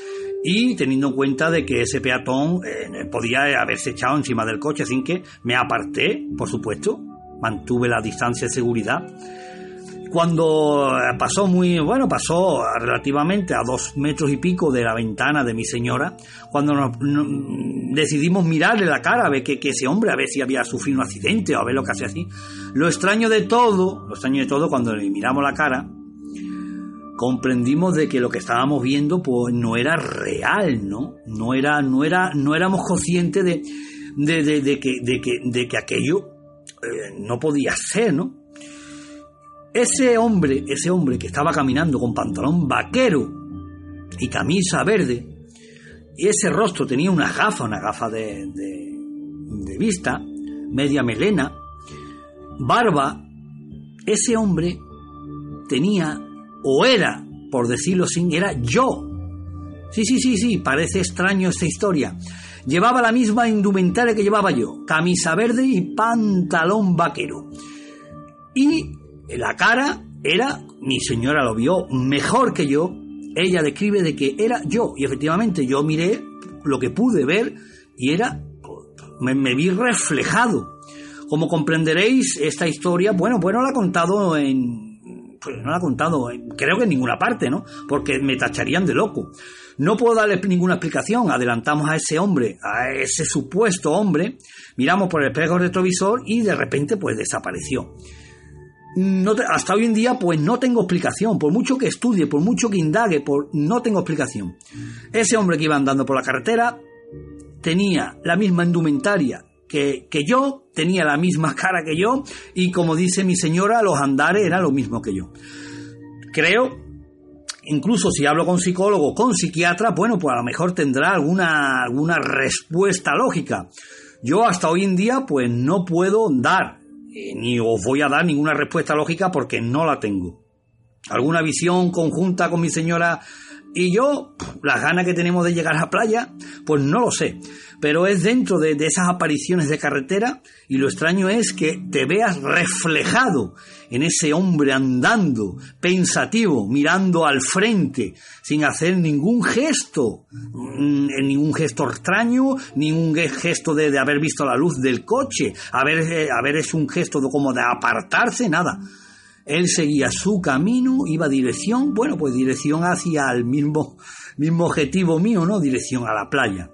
y teniendo en cuenta de que ese peatón eh, podía haberse echado encima del coche, así que me aparté, por supuesto, mantuve la distancia de seguridad cuando eh, pasó muy, bueno, pasó relativamente a dos metros y pico de la ventana de mi señora, cuando nos, decidimos mirarle la cara a ver que, ese hombre, a ver si había sufrido un accidente o a ver lo que hacía así. Lo extraño de todo, lo extraño de todo, cuando le miramos la cara, comprendimos de que lo que estábamos viendo pues no era real, ¿no? No era, no era, no éramos conscientes de, de, que, de, que, de que aquello eh, no podía ser, ¿no? Ese hombre, ese hombre que estaba caminando con pantalón vaquero y camisa verde, y ese rostro tenía una gafa, una gafa de, de, vista, media melena, barba, ese hombre tenía, o era, por decirlo sin, era yo. Sí, sí, sí, sí, parece extraño esta historia. Llevaba la misma indumentaria que llevaba yo, camisa verde y pantalón vaquero. Y la cara era, mi señora lo vio mejor que yo, ella describe de que era yo, y efectivamente yo miré lo que pude ver y era, me, vi reflejado. Como comprenderéis, esta historia, bueno, bueno, la ha contado en, pues no la ha contado, creo que en ninguna parte, ¿no? Porque me tacharían de loco. No puedo darle ninguna explicación. Adelantamos a ese hombre, a ese supuesto hombre, miramos por el espejo retrovisor y de repente pues desapareció hasta hoy en día pues no tengo explicación, por mucho que estudie, por mucho que indague, por, no tengo explicación. Ese hombre que iba andando por la carretera tenía la misma indumentaria que, que yo, tenía la misma cara que yo y como dice mi señora, los andares eran lo mismo que yo. Creo, incluso si hablo con psicólogo, con psiquiatra, bueno, pues a lo mejor tendrá alguna, alguna respuesta lógica. Yo hasta hoy en día pues no puedo dar eh, ni os voy a dar ninguna respuesta lógica porque no la tengo. ¿Alguna visión conjunta con mi señora y yo? Las ganas que tenemos de llegar a la playa, pues no lo sé. Pero es dentro de, esas apariciones de carretera y lo extraño es que te veas reflejado en ese hombre andando, pensativo, mirando al frente, sin hacer ningún gesto, mm, ningún gesto extraño, ningún gesto de, haber visto la luz del coche, haber, eh, haber hecho un gesto como de apartarse, nada. Él seguía su camino, iba dirección, bueno, pues dirección hacia el mismo, mismo objetivo mío, ¿no? Dirección a la playa.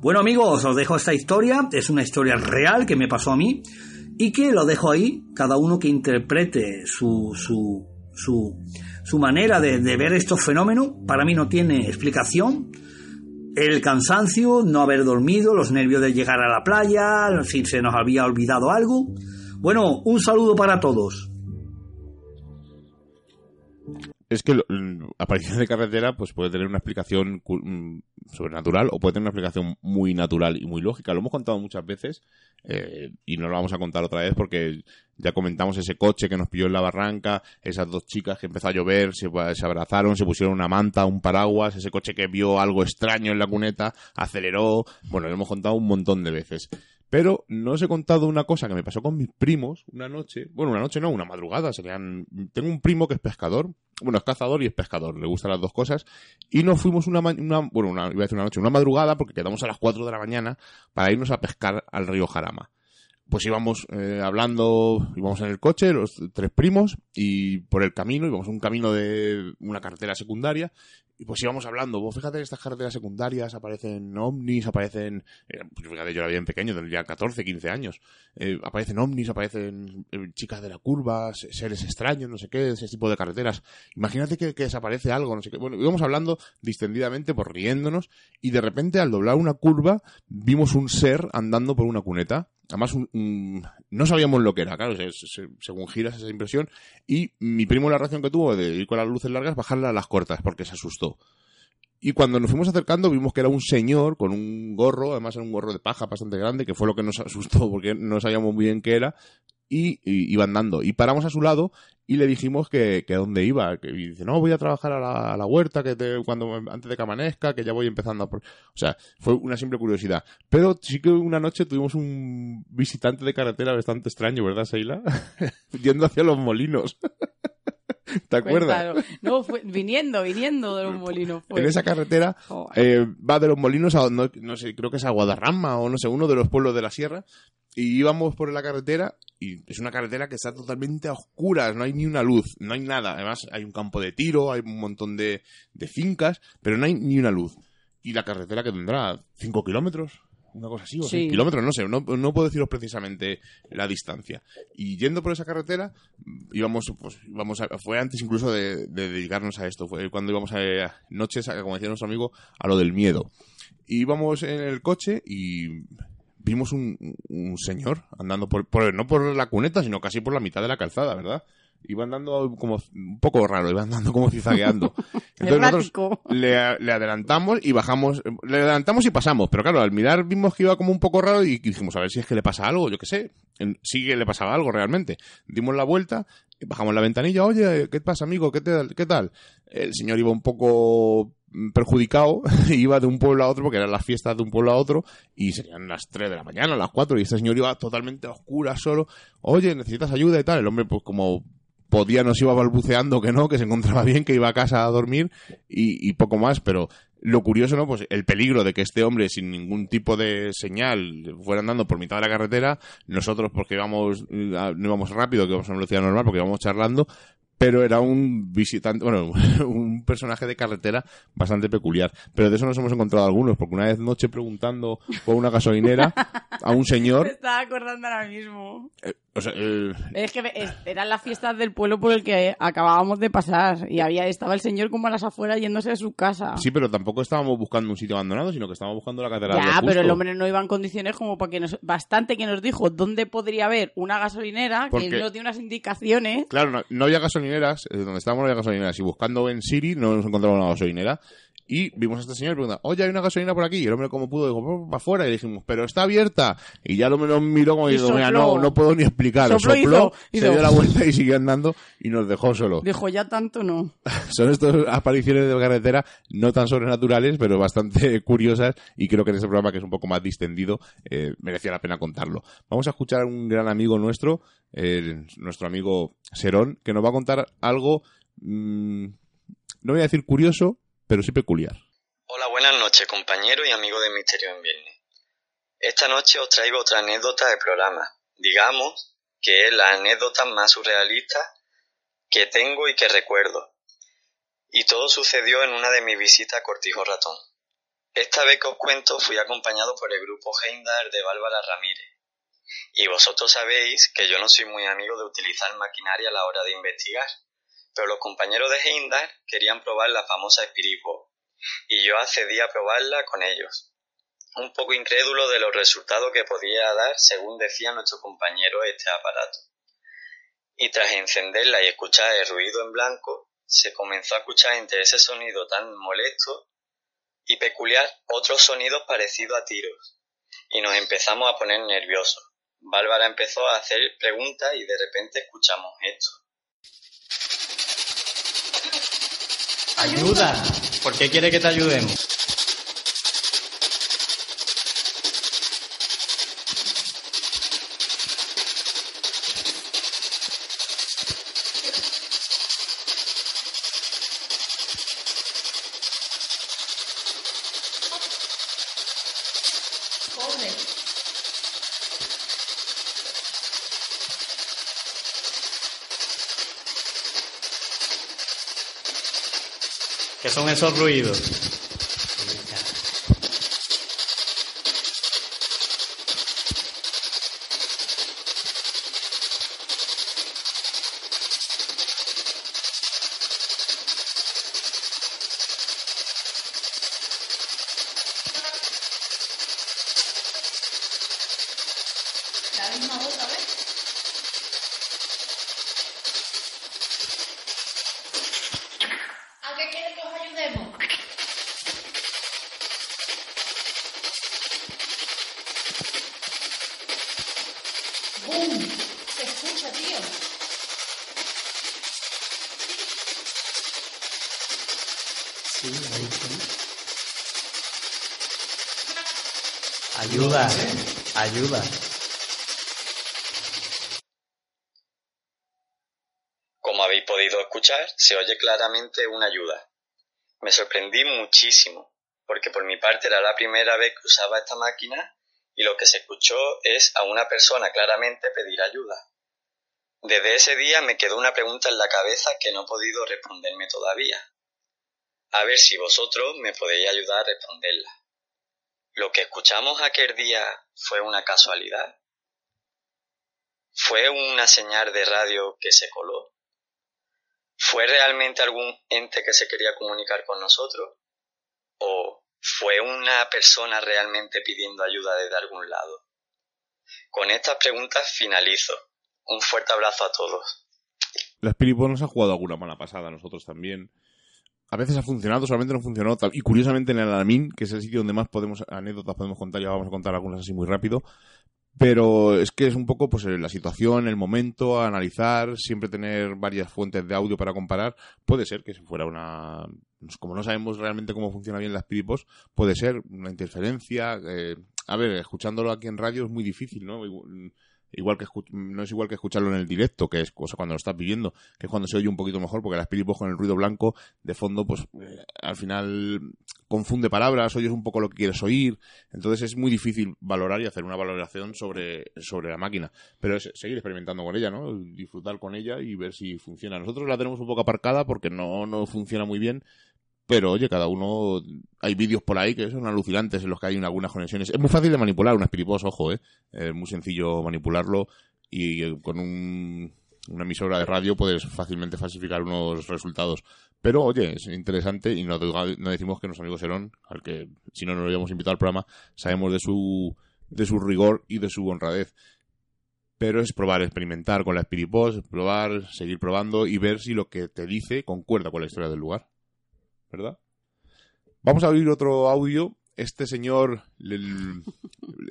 Bueno amigos, os dejo esta historia, es una historia real que me pasó a mí y que lo dejo ahí, cada uno que interprete su, su, su, su manera de, de ver estos fenómenos, para mí no tiene explicación. El cansancio, no haber dormido, los nervios de llegar a la playa, si se nos había olvidado algo. Bueno, un saludo para todos. Es que mm, aparición de carretera pues puede tener una explicación mm, sobrenatural o puede tener una explicación muy natural y muy lógica. Lo hemos contado muchas veces eh, y no lo vamos a contar otra vez porque ya comentamos ese coche que nos pilló en la barranca, esas dos chicas que empezó a llover, se, se abrazaron, se pusieron una manta, un paraguas, ese coche que vio algo extraño en la cuneta, aceleró. Bueno, lo hemos contado un montón de veces. Pero no os he contado una cosa que me pasó con mis primos una noche. Bueno, una noche no, una madrugada. Serían... Tengo un primo que es pescador. Bueno, es cazador y es pescador. Le gustan las dos cosas. Y nos fuimos una, ma- una bueno, una, iba a decir una noche, una madrugada, porque quedamos a las 4 de la mañana para irnos a pescar al río Jarama. Pues íbamos eh, hablando, íbamos en el coche, los tres primos, y por el camino, íbamos un camino de una carretera secundaria, y pues íbamos hablando, vos fíjate, en estas carreteras secundarias aparecen ovnis, aparecen, eh, pues fíjate, yo era bien pequeño, tendría 14, 15 años, eh, aparecen ovnis, aparecen eh, chicas de la curva, se- seres extraños, no sé qué, ese tipo de carreteras. Imagínate que, que desaparece algo, no sé qué. Bueno, íbamos hablando distendidamente, por riéndonos, y de repente al doblar una curva vimos un ser andando por una cuneta. Además, no sabíamos lo que era, claro, se- se- según giras esa impresión. Y mi primo la reacción que tuvo de ir con las luces largas, bajarla a las cortas, porque se asustó. Y cuando nos fuimos acercando vimos que era un señor con un gorro, además era un gorro de paja bastante grande, que fue lo que nos asustó porque no sabíamos muy bien qué era, y, y iba andando. Y paramos a su lado y le dijimos que, que a dónde iba. Que, y dice, no, voy a trabajar a la, a la huerta que te- cuando antes de que amanezca, que ya voy empezando a... por-". O sea, fue una simple curiosidad. Pero sí que una noche tuvimos un visitante de carretera bastante extraño, ¿verdad, Seila? Yendo hacia los molinos. ¿Te acuerdas? Cuéntalo. No, fue, viniendo, viniendo de los molinos. fue. En esa carretera eh, va de los molinos a no, no sé, creo que es a Guadarrama o no sé, uno de los pueblos de la sierra. Y íbamos por la carretera y es una carretera que está totalmente a oscuras, no hay ni una luz, no hay nada. Además hay un campo de tiro, hay un montón de, de fincas, pero no hay ni una luz. Y la carretera que tendrá 5 kilómetros, una cosa así, o Sí. seis kilómetros, no sé, no, no puedo deciros precisamente la distancia. Y yendo por esa carretera, íbamos, pues, íbamos a- fue antes incluso de, de dedicarnos a esto, fue cuando íbamos a, a noches, a- como decía nuestro amigo, a lo del miedo. Y íbamos en el coche y vimos un, un señor andando por, por- no por la cuneta, sino casi por la mitad de la calzada, ¿verdad? Iba andando como un poco raro, iba andando como cizagueando. Entonces nosotros le, le adelantamos y bajamos, le adelantamos y pasamos, pero claro, al mirar vimos que iba como un poco raro y dijimos, a ver si es que le pasa algo, yo qué sé, sí que le pasaba algo realmente. Dimos la vuelta, bajamos la ventanilla, oye, ¿qué pasa amigo? ¿Qué tal? ¿Qué tal? El señor iba un poco perjudicado, iba de un pueblo a otro porque eran las fiestas de un pueblo a otro y serían las 3 de la mañana, las 4 y este señor iba totalmente a oscuras solo, oye, necesitas ayuda y tal, el hombre pues como podía nos iba balbuceando que no, que se encontraba bien, que iba a casa a dormir y, poco más, pero lo curioso, ¿no? Pues el peligro de que este hombre sin ningún tipo de señal fuera andando por mitad de la carretera, nosotros porque íbamos, a- no íbamos rápido, que íbamos a velocidad normal, porque íbamos charlando, pero era un visitante, bueno, un personaje de carretera bastante peculiar. Pero de eso nos hemos encontrado algunos, porque una vez noche preguntando por una gasolinera a un Me señor, estaba acordando ahora mismo. O sea, eh, Es que eran las fiestas del pueblo por el que acabábamos de pasar y había estaba el señor como a las afueras yéndose de su casa. sí, pero tampoco estábamos buscando un sitio abandonado, sino que estábamos buscando la catedral. de ya, pero Justo. el hombre no iba en condiciones como para que nos... Bastante que nos dijo dónde podría haber una gasolinera, Porque- que nos dio unas indicaciones. Claro, no, no había gasolineras, eh, donde estábamos no había gasolineras, y buscando en Siri no nos encontramos una gasolinera. Y vimos a este señor y pregunta, oye, hay una gasolinera por aquí. Y el hombre, como pudo, dijo, para afuera. Y dijimos, pero está abierta. Y ya el hombre nos miró como diciendo, mira, no, no puedo ni explicar. Sopló y Sopló, hizo- se hizo- dio la vuelta y siguió andando y nos dejó solo. Dijo, ya tanto no. Son estas apariciones de carretera no tan sobrenaturales, pero bastante curiosas. Y creo que en este programa, que es un poco más distendido, eh, merecía la pena contarlo. Vamos a escuchar a un gran amigo nuestro, eh, nuestro amigo Serón, que nos va a contar algo, mm, no voy a decir curioso, pero sí peculiar. Hola, buenas noches, compañero y amigo de Misterio en Viernes. Esta noche os traigo otra anécdota del programa. Digamos que es la anécdota más surrealista que tengo y que recuerdo. Y todo sucedió en una de mis visitas a Cortijo Ratón. Esta vez que os cuento fui acompañado por el grupo Heindar de Bárbara Ramírez. Y vosotros sabéis que yo no soy muy amigo de utilizar maquinaria a la hora de investigar, pero los compañeros de Heindar querían probar la famosa Spirit y yo accedí a probarla con ellos. Un poco incrédulo de los resultados que podía dar, según decía nuestro compañero, este aparato. Y tras encenderla y escuchar el ruido en blanco, se comenzó a escuchar entre ese sonido tan molesto y peculiar otros sonidos parecidos a tiros. Y nos empezamos a poner nerviosos. Bárbara empezó a hacer preguntas y de repente escuchamos esto. ¡Ayuda! ¿Por qué quiere que te ayudemos? Son esos ruidos? Se oye claramente una ayuda. Me sorprendí muchísimo, porque por mi parte era la primera vez que usaba esta máquina y lo que se escuchó es a una persona claramente pedir ayuda. Desde ese día me quedó una pregunta en la cabeza que no he podido responderme todavía. A ver si vosotros me podéis ayudar a responderla. ¿Lo que escuchamos aquel día fue una casualidad? ¿Fue una señal de radio que se coló? ¿Fue realmente algún ente que se quería comunicar con nosotros? ¿O fue una persona realmente pidiendo ayuda desde algún lado? Con estas preguntas finalizo. Un fuerte abrazo a todos. La Spirit nos ha jugado alguna mala pasada nosotros también. A veces ha funcionado, solamente no funcionó. Y curiosamente en el Alamin, que es el sitio donde más podemos anécdotas podemos contar, ya vamos a contar algunas así muy rápido. Pero es que es un poco pues la situación, el momento, analizar, siempre tener varias fuentes de audio para comparar. Puede ser que si fuera una... Como no sabemos realmente cómo funciona bien la Spirit Box, puede ser una interferencia. eh, a ver, escuchándolo aquí en radio es muy difícil, ¿no? Igual- que no es igual que escucharlo en el directo, que es cosa cuando lo estás viviendo, que es cuando se oye un poquito mejor, porque la Spirit Box con el ruido blanco de fondo, pues eh, al final confunde palabras, oyes un poco lo que quieres oír, entonces es muy difícil valorar y hacer una valoración sobre, sobre la máquina. Pero es seguir experimentando con ella, ¿no? Disfrutar con ella y ver si funciona. Nosotros la tenemos un poco aparcada porque no, no funciona muy bien, pero oye, cada uno, hay vídeos por ahí que son alucinantes en los que hay algunas conexiones. Es muy fácil de manipular Spirit Box, ojo, eh. Es muy sencillo manipularlo y eh, con un, una emisora de radio puedes fácilmente falsificar unos resultados. Pero oye, es interesante y no, decimos que nuestro amigo Serón, al que si no nos lo habíamos invitado al programa, sabemos de su, de su rigor y de su honradez. Pero es probar, experimentar con la Spirit Box, probar, seguir probando y ver si lo que te dice concuerda con la historia del lugar. ¿verdad? Vamos a oír otro audio. Este señor, el-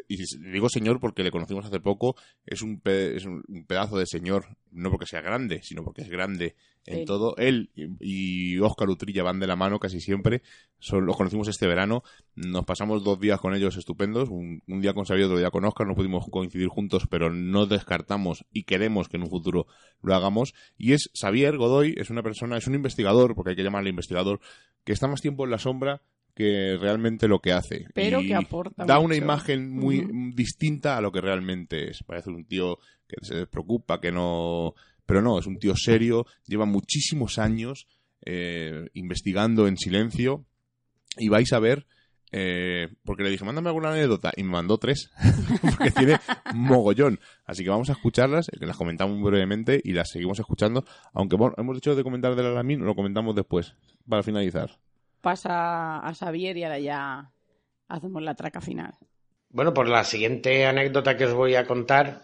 y digo señor porque le conocimos hace poco, es un, pe- es un pedazo de señor, no porque sea grande, sino porque es grande en todo. Él y, y Óscar Utrilla van de la mano casi siempre. Son, los conocimos este verano. Nos pasamos dos días con ellos estupendos. Un, un día con Xavier, otro día con Óscar. No pudimos coincidir juntos, pero no descartamos y queremos que en un futuro lo hagamos. Y es Xavier Godoy, es una persona, es un investigador, porque hay que llamarle investigador, que está más tiempo en la sombra que realmente lo que hace. Pero Y que aporta Da una imagen muy distinta a lo que realmente es. Parece un tío que se despreocupa, que no pero no, es un tío serio, lleva muchísimos años eh, investigando en silencio y vais a ver eh, porque le dije, mándame alguna anécdota, y me mandó tres, porque tiene mogollón. Así que vamos a escucharlas, que las comentamos brevemente y las seguimos escuchando, aunque bueno, hemos dicho de comentar del Alamín, lo comentamos después, para finalizar. Pasa a Xavier y ahora ya hacemos la traca final. Bueno, pues la siguiente anécdota que os voy a contar,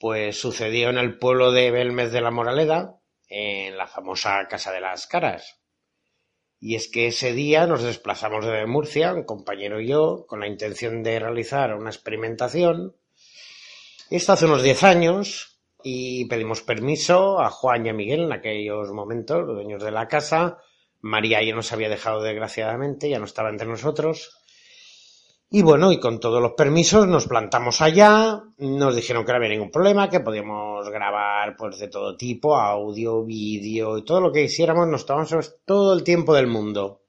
pues sucedió en el pueblo de Belmez de la Moraleda, en la famosa Casa de las Caras. Y es que ese día nos desplazamos de Murcia, un compañero y yo, con la intención de realizar una experimentación. Esto hace unos 10 años y pedimos permiso a Juan y a Miguel en aquellos momentos, los dueños de la casa. María ya nos había dejado desgraciadamente, ya no estaba entre nosotros. Y bueno, y con todos los permisos nos plantamos allá, nos dijeron que no había ningún problema, que podíamos grabar pues de todo tipo, audio, vídeo y todo lo que hiciéramos, nos tomamos todo el tiempo del mundo.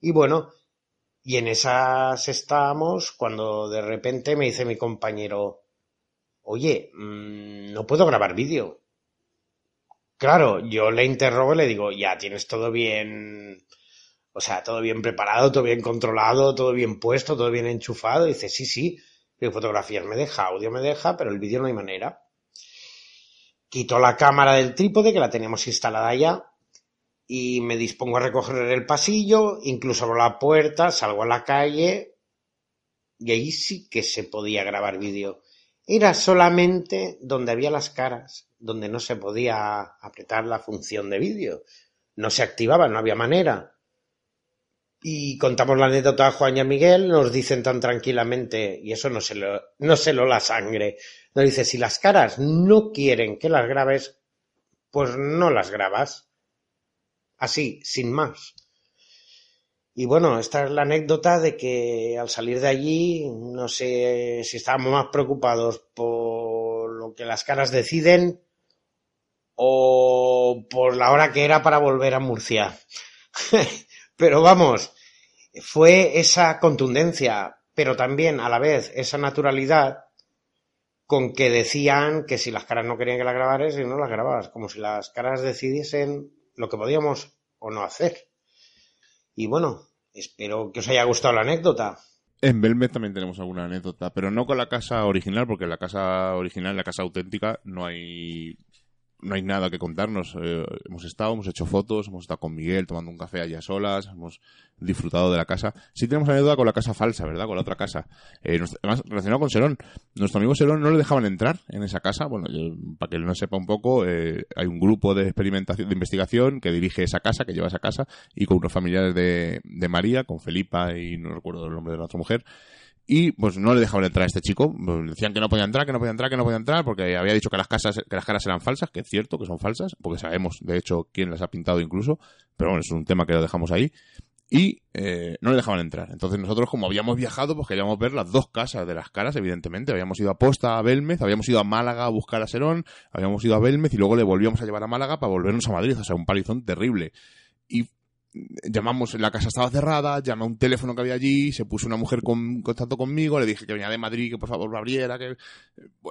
Y bueno, y en esas estábamos cuando de repente me dice mi compañero, oye, mmm, no puedo grabar vídeo. Claro, yo le interrogo y le digo, ya tienes todo bien o sea, todo bien preparado, todo bien controlado, todo bien puesto, todo bien enchufado. Dice, sí, sí, fotografías me deja, audio me deja, pero el vídeo no hay manera. Quito la cámara del trípode, que la teníamos instalada ya, y me dispongo a recoger el pasillo, incluso abro la puerta, salgo a la calle, y ahí sí que se podía grabar vídeo. Era solamente donde había las caras, donde no se podía apretar la función de vídeo. No se activaba, no había manera y contamos la anécdota a Juan y a Miguel, nos dicen tan tranquilamente, y eso no se lo, no se lo la sangre, nos dice, si las caras no quieren que las grabes, pues no las grabas. Así, sin más. Y bueno, esta es la anécdota de que al salir de allí, no sé si estábamos más preocupados por lo que las caras deciden o por la hora que era para volver a Murcia. Pero vamos, fue esa contundencia, pero también a la vez esa naturalidad con que decían que si las caras no querían que las grabaras, y no las grababas, como si las caras decidiesen lo que podíamos o no hacer. Y bueno, espero que os haya gustado la anécdota. En Belmez también tenemos alguna anécdota, pero no con la casa original, porque la casa original, la casa auténtica, no hay no hay nada que contarnos. Eh, hemos estado, hemos hecho fotos, hemos estado con Miguel tomando un café allá solas, hemos disfrutado de la casa. Sí tenemos anécdota con la casa falsa, ¿verdad? Con la otra casa. Eh, además, relacionado con Serón. Nuestro amigo Serón no le dejaban entrar en esa casa. Bueno, para que él no sepa un poco, eh, hay un grupo de experimentación, de investigación que dirige esa casa, que lleva esa casa, y con unos familiares de, de María, con Felipa y no recuerdo el nombre de la otra mujer, y pues no le dejaban entrar a este chico. Decían que no podía entrar, que no podía entrar, que no podía entrar, porque había dicho que las casas, que las caras eran falsas, que es cierto que son falsas, porque sabemos de hecho quién las ha pintado incluso, pero bueno, es un tema que lo dejamos ahí. Y eh, no le dejaban entrar. Entonces nosotros, como habíamos viajado, pues queríamos ver las dos casas de las caras, evidentemente. Habíamos ido a Posta, a Belmez, habíamos ido a Málaga a buscar a Serón, habíamos ido a Belmez y luego le volvíamos a llevar a Málaga para volvernos a Madrid. O sea, un palizón terrible. Y llamamos, la casa estaba cerrada, llamé a un teléfono que había allí, se puso una mujer con contacto conmigo, le dije que venía de Madrid, que por favor lo abriera, que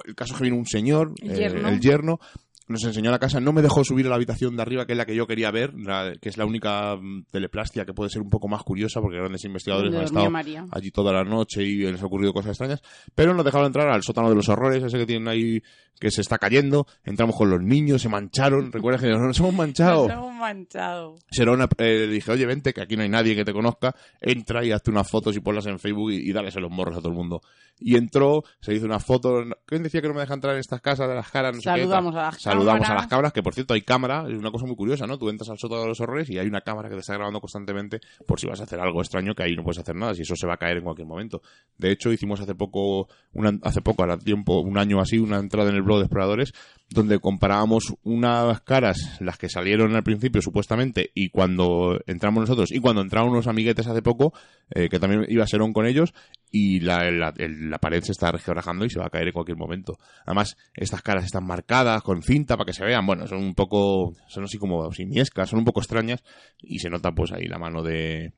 el caso es que vino un señor, El eh, yerno. el yerno, nos enseñó la casa, no me dejó subir a la habitación de arriba, que es la que yo quería ver, la- que es la única mm, teleplastia que puede ser un poco más curiosa, porque grandes investigadores han estado María. allí toda la noche y les ha ocurrido cosas extrañas, pero nos dejaron entrar al sótano de los horrores, ese que tienen ahí, que se está cayendo, entramos con los niños, se mancharon, recuerda que nos hemos manchado. Nos hemos manchado. Serona eh, le dije, oye, vente, que aquí no hay nadie que te conozca, entra y hazte unas fotos y ponlas en Facebook y, y dales los morros a todo el mundo. Y entró, se hizo unas fotos. ¿Quién decía que no me deja entrar en estas casas de las caras? No sé qué, Saludamos a las Saludamos a las cámaras, que por cierto hay cámara, es una cosa muy curiosa, ¿no? Tú entras al sótano de los horrores y hay una cámara que te está grabando constantemente por si vas a hacer algo extraño, que ahí no puedes hacer nada, si eso se va a caer en cualquier momento. De hecho, hicimos hace poco, una, hace poco, ahora tiempo, un año así, una entrada en el blog de exploradores, donde comparábamos unas caras, las que salieron al principio supuestamente, y cuando entramos nosotros, y cuando entraron unos amiguetes hace poco, eh, que también iba Serón con ellos, y la, la, el- la pared se está resquebrajando y se va a caer en cualquier momento. Además, estas caras están marcadas con cinta para que se vean, bueno, son un poco, son así como simiescas, son un poco extrañas, y se nota pues ahí la mano de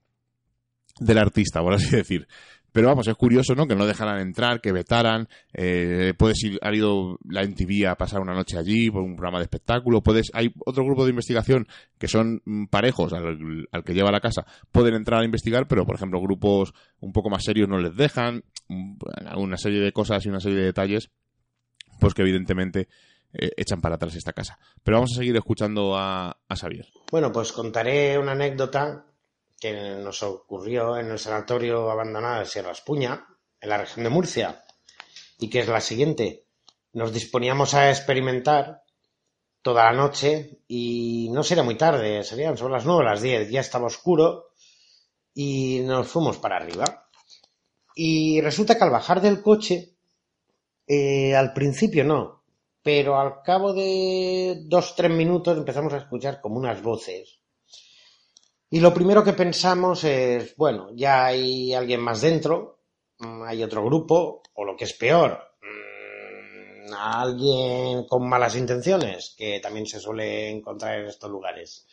del artista, por así decir. Pero vamos, es curioso, ¿no? Que no dejaran entrar, que vetaran. Eh, puedes ir, ha ido la NTV a pasar una noche allí por un programa de espectáculo. Puedes, hay otro grupo de investigación que son mm, parejos al, al que lleva la casa. Pueden entrar a investigar, pero por ejemplo, grupos un poco más serios no les dejan. Mm, Una serie de cosas y una serie de detalles, pues que evidentemente eh, echan para atrás esta casa. Pero vamos a seguir escuchando a, a Xavier. Bueno, pues contaré una anécdota que nos ocurrió en el sanatorio abandonado de Sierra Espuña, en la región de Murcia, y que es la siguiente. Nos disponíamos a experimentar toda la noche y no sería muy tarde, serían sobre las nueve o las diez, ya estaba oscuro y nos fuimos para arriba. Y resulta que al bajar del coche, eh, al principio no, pero al cabo de dos, tres minutos empezamos a escuchar como unas voces. Y lo primero que pensamos es, bueno, ya hay alguien más dentro, mm, hay otro grupo, o lo que es peor, mm, alguien con malas intenciones, que también se suele encontrar en estos lugares.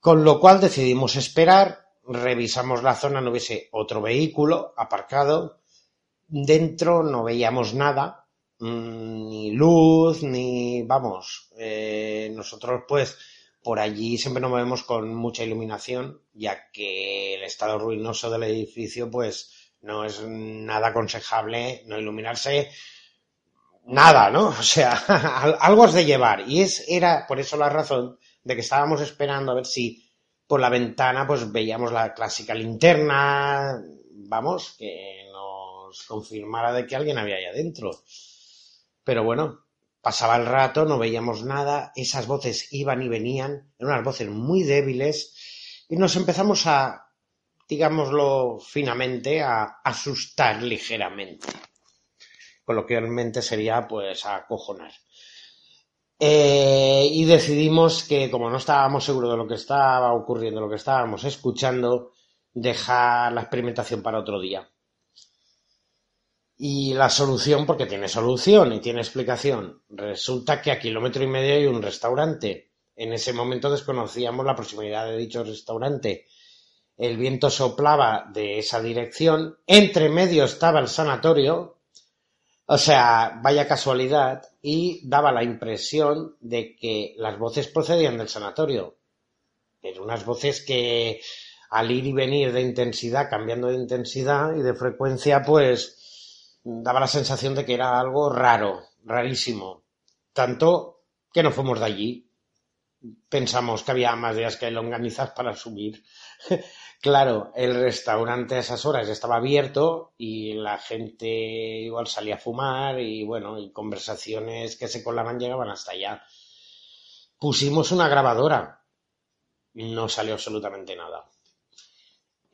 Con lo cual decidimos esperar, revisamos la zona, no hubiese otro vehículo aparcado, dentro no veíamos nada, mm, ni luz, ni, vamos, eh, nosotros pues por allí siempre nos movemos con mucha iluminación, ya que el estado ruinoso del edificio pues no es nada aconsejable no iluminarse nada, ¿no? O sea, al- algo es de llevar. Y es, era por eso la razón de que estábamos esperando a ver si por la ventana pues veíamos la clásica linterna, vamos, que nos confirmara de que alguien había ahí adentro. Pero bueno, pasaba el rato, no veíamos nada, esas voces iban y venían, eran unas voces muy débiles, y nos empezamos a, digámoslo finamente, a asustar ligeramente. Coloquialmente sería pues a acojonar. Eh, y decidimos que como no estábamos seguros de lo que estaba ocurriendo, lo que estábamos escuchando, dejar la experimentación para otro día. Y la solución, porque tiene solución y tiene explicación, resulta que a kilómetro y medio hay un restaurante. En ese momento desconocíamos la proximidad de dicho restaurante. El viento soplaba de esa dirección. Entre medio estaba el sanatorio. O sea, vaya casualidad. Y daba la impresión de que las voces procedían del sanatorio. Pero unas voces que al ir y venir de intensidad, cambiando de intensidad y de frecuencia, pues daba la sensación de que era algo raro, rarísimo. Tanto que no fuimos de allí. Pensamos que había más días que longanizas para subir. claro, el restaurante a esas horas estaba abierto y la gente igual salía a fumar y bueno, y conversaciones que se colaban llegaban hasta allá. Pusimos una grabadora. No salió absolutamente nada.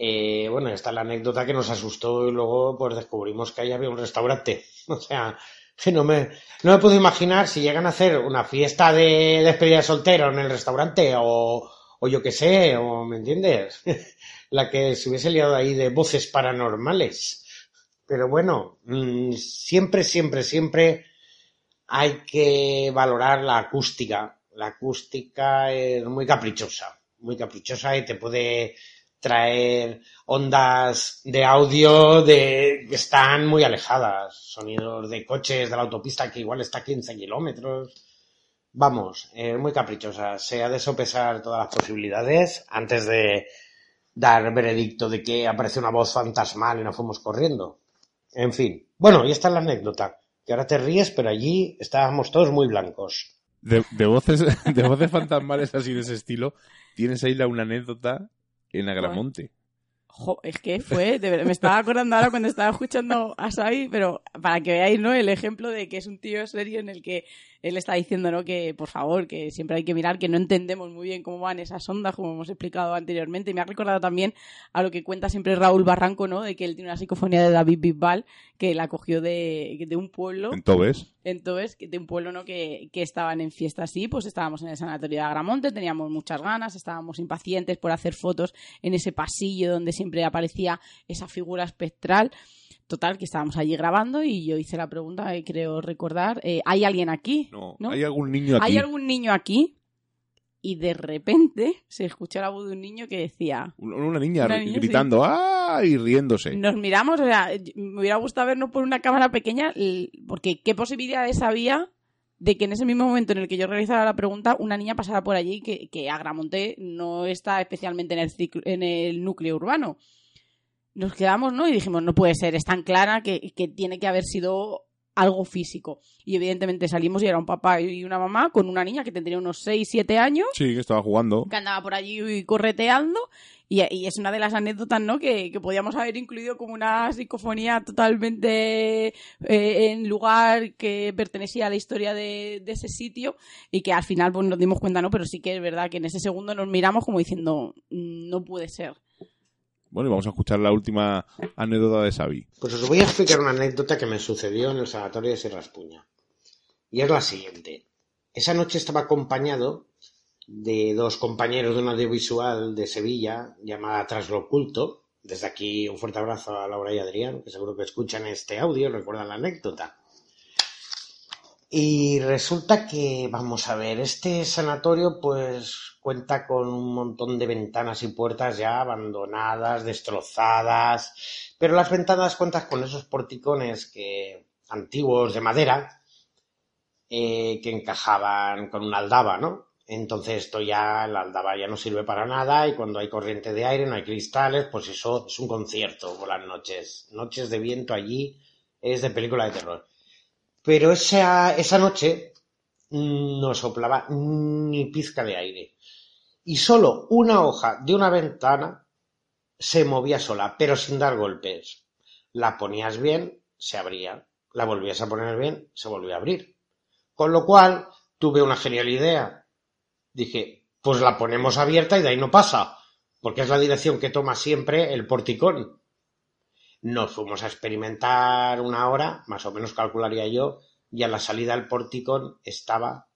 Eh, bueno, esta es la anécdota que nos asustó y luego pues descubrimos que ahí había un restaurante. O sea, que no me, no me puedo imaginar si llegan a hacer una fiesta de despedida de soltero en el restaurante o, o yo qué sé, o ¿me entiendes? la que se hubiese liado ahí de voces paranormales. Pero bueno, mm, siempre, siempre, siempre hay que valorar la acústica. La acústica es muy caprichosa, muy caprichosa y te puede traer ondas de audio de que están muy alejadas, sonidos de coches de la autopista que igual está a 15 kilómetros. Vamos, es muy caprichosa. Se ha de sopesar todas las posibilidades antes de dar veredicto de que aparece una voz fantasmal y nos fuimos corriendo. En fin. Bueno, y esta es la anécdota. Que ahora te ríes, pero allí estábamos todos muy blancos. De, de voces, de voces fantasmales así de ese estilo, tienes ahí la, una anécdota en Agramonte. Jo, es que fue, de verdad, me estaba acordando ahora cuando estaba escuchando a Sai, pero para que veáis, ¿no? El ejemplo de que es un tío serio en el que él está diciendo, ¿no? Que, por favor, que siempre hay que mirar, que no entendemos muy bien cómo van esas ondas, como hemos explicado anteriormente. Y me ha recordado también a lo que cuenta siempre Raúl Barranco, ¿no? De que él tiene una psicofonía de David Bisbal, que la cogió de, de un pueblo. Entonces, Entonces, que de un pueblo ¿no? que, que estaban en fiesta así, pues estábamos en el sanatorio de Agramonte, teníamos muchas ganas, estábamos impacientes por hacer fotos en ese pasillo donde siempre aparecía esa figura espectral. Total, que estábamos allí grabando y yo hice la pregunta, eh, creo recordar, eh, ¿hay alguien aquí? no, ¿No? ¿hay algún niño aquí? ¿Hay algún niño aquí? y de repente se escuchó la voz de un niño que decía... Una niña, Una niña, gritando ¡ah! y riéndose. Nos miramos, o sea, me hubiera gustado vernos por una cámara pequeña, porque qué posibilidades había de que en ese mismo momento en el que yo realizara la pregunta, una niña pasara por allí, que, que Agramonte no está especialmente en el, ciclo- en el núcleo urbano. Nos quedamos, ¿no? Y dijimos, no puede ser, es tan clara que, que tiene que haber sido algo físico. Y evidentemente salimos y era un papá y una mamá con una niña que tendría unos 6, 7 años Sí, que estaba jugando. que andaba por allí correteando y, y es una de las anécdotas ¿no? que, que podíamos haber incluido como una psicofonía totalmente eh, en lugar que pertenecía a la historia de, de ese sitio y que al final pues, nos dimos cuenta, ¿no? Pero sí que es verdad que en ese segundo nos miramos como diciendo, "Mm, no puede ser. Bueno, y vamos a escuchar la última anécdota de Xavi. Pues os voy a explicar una anécdota que me sucedió en el sanatorio de Sierraspuña. Y es la siguiente. Esa noche estaba acompañado de dos compañeros de un audiovisual de Sevilla llamada Tras lo Oculto. Desde aquí un fuerte abrazo a Laura y Adrián, que seguro que escuchan este audio, recuerdan la anécdota. Y resulta que, vamos a ver, este sanatorio pues cuenta con un montón de ventanas y puertas ya abandonadas, destrozadas, pero las ventanas cuentan con esos porticones que antiguos de madera eh, que encajaban con una aldaba, ¿no? Entonces esto ya, la aldaba ya no sirve para nada y cuando hay corriente de aire, no hay cristales, pues eso es un concierto por las noches. Noches de viento allí es de película de terror. Pero esa, esa noche mm, no soplaba ni pizca de aire. Y solo una hoja de una ventana se movía sola, pero sin dar golpes. La ponías bien, se abría. La volvías a poner bien, se volvía a abrir. Con lo cual, tuve una genial idea. Dije, pues la ponemos abierta y de ahí no pasa, porque es la dirección que toma siempre el porticón. Nos fuimos a experimentar una hora, más o menos calcularía yo, y a la salida del porticón estaba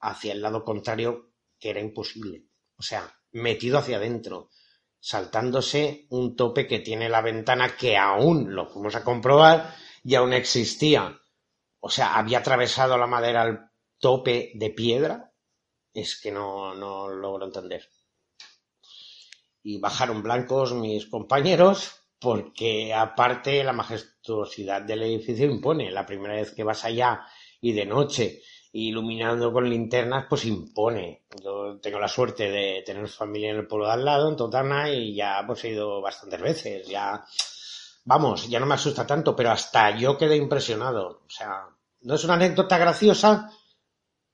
hacia el lado contrario, que era imposible. O sea, metido hacia adentro, saltándose un tope que tiene la ventana que aún lo fuimos a comprobar y aún existía. O sea, había atravesado la madera al tope de piedra. Es que no, no logro entender. Y bajaron blancos mis compañeros porque aparte la majestuosidad del edificio impone. La primera vez que vas allá y de noche iluminando con linternas, pues impone. Yo tengo la suerte de tener familia en el pueblo de al lado, en Totana, y ya pues he ido bastantes veces. Ya, vamos, ya no me asusta tanto, pero hasta yo quedé impresionado. O sea, no es una anécdota graciosa,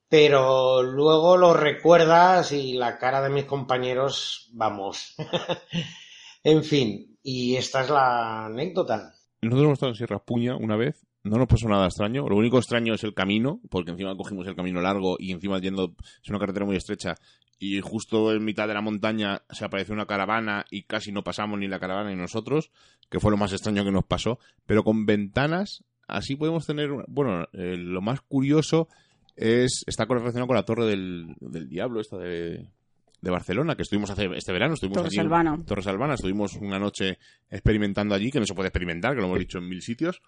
pero luego lo recuerdas y la cara de mis compañeros, vamos. en fin, y esta es la anécdota. Nosotros hemos estado en Sierra Puña una vez. No nos pasó nada extraño. Lo único extraño es el camino, porque encima cogimos el camino largo y encima yendo, es una carretera muy estrecha. Y justo en mitad de la montaña se apareció una caravana y casi no pasamos ni la caravana ni nosotros, que fue lo más extraño que nos pasó. Pero con ventanas, así podemos tener. una- Bueno, eh, lo más curioso es. Está relacionado con la Torre del, del Diablo, esta de, de Barcelona, que estuvimos hace este verano. Estuvimos Torre allí Albana. Torres Albana. Estuvimos una noche experimentando allí, que no se puede experimentar, que lo hemos dicho en mil sitios.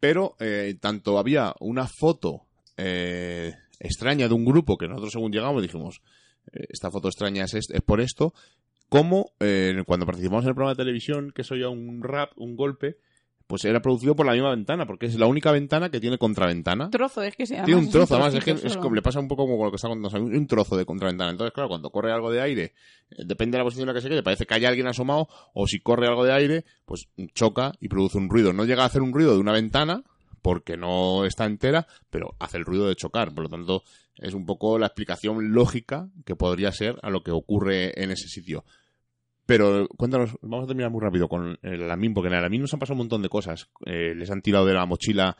Pero eh, tanto había una foto eh, extraña de un grupo que nosotros según llegamos dijimos, eh, esta foto extraña es, es por esto, como eh, cuando participamos en el programa de televisión, que soy un rap, un golpe, pues era producido por la misma ventana, porque es la única ventana que tiene contraventana. Trozo, es que se llama. Tiene un trozo, además, es que es como, le pasa un poco como lo que está contando, un, trozo de contraventana. Entonces, claro, cuando corre algo de aire, eh, depende de la posición en la que se quede, parece que hay alguien asomado, o si corre algo de aire, pues choca y produce un ruido. No llega a hacer un ruido de una ventana, porque no está entera, pero hace el ruido de chocar. Por lo tanto, es un poco la explicación lógica que podría ser a lo que ocurre en ese sitio. Pero cuéntanos, vamos a terminar muy rápido con el Alamín, porque en el Alamín nos han pasado un montón de cosas. Eh, les han tirado de la mochila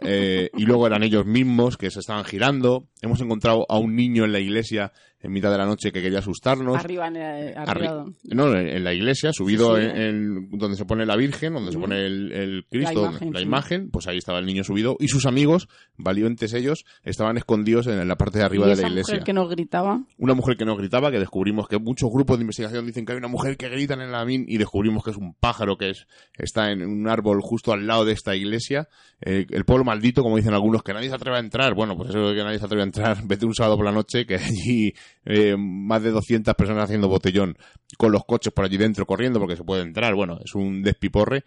eh, y luego eran ellos mismos que se estaban girando. Hemos encontrado a un niño en la iglesia en mitad de la noche que quería asustarnos. Arriba, en el- Arri- arriba. no, en la iglesia, subido Sí, sí. en, en donde se pone la Virgen, donde se pone el, el Cristo, La imagen, la sí. pues ahí estaba el niño subido y sus amigos, valientes ellos, estaban escondidos en la parte de arriba y de esa la iglesia. mujer que nos gritaba. Una mujer que no gritaba, que descubrimos que muchos grupos de investigación dicen que hay una mujer que grita en el Alamín y descubrimos que es un pájaro que es, está en un árbol justo al lado de esta iglesia. Eh, el pueblo maldito, como dicen algunos, que nadie se atreve a entrar. Bueno, pues eso que nadie se atreve a entrar, vete un sábado por la noche, que allí eh, más de 200 personas haciendo botellón, con los coches por allí dentro corriendo porque se puede entrar. Bueno, es un despiporre.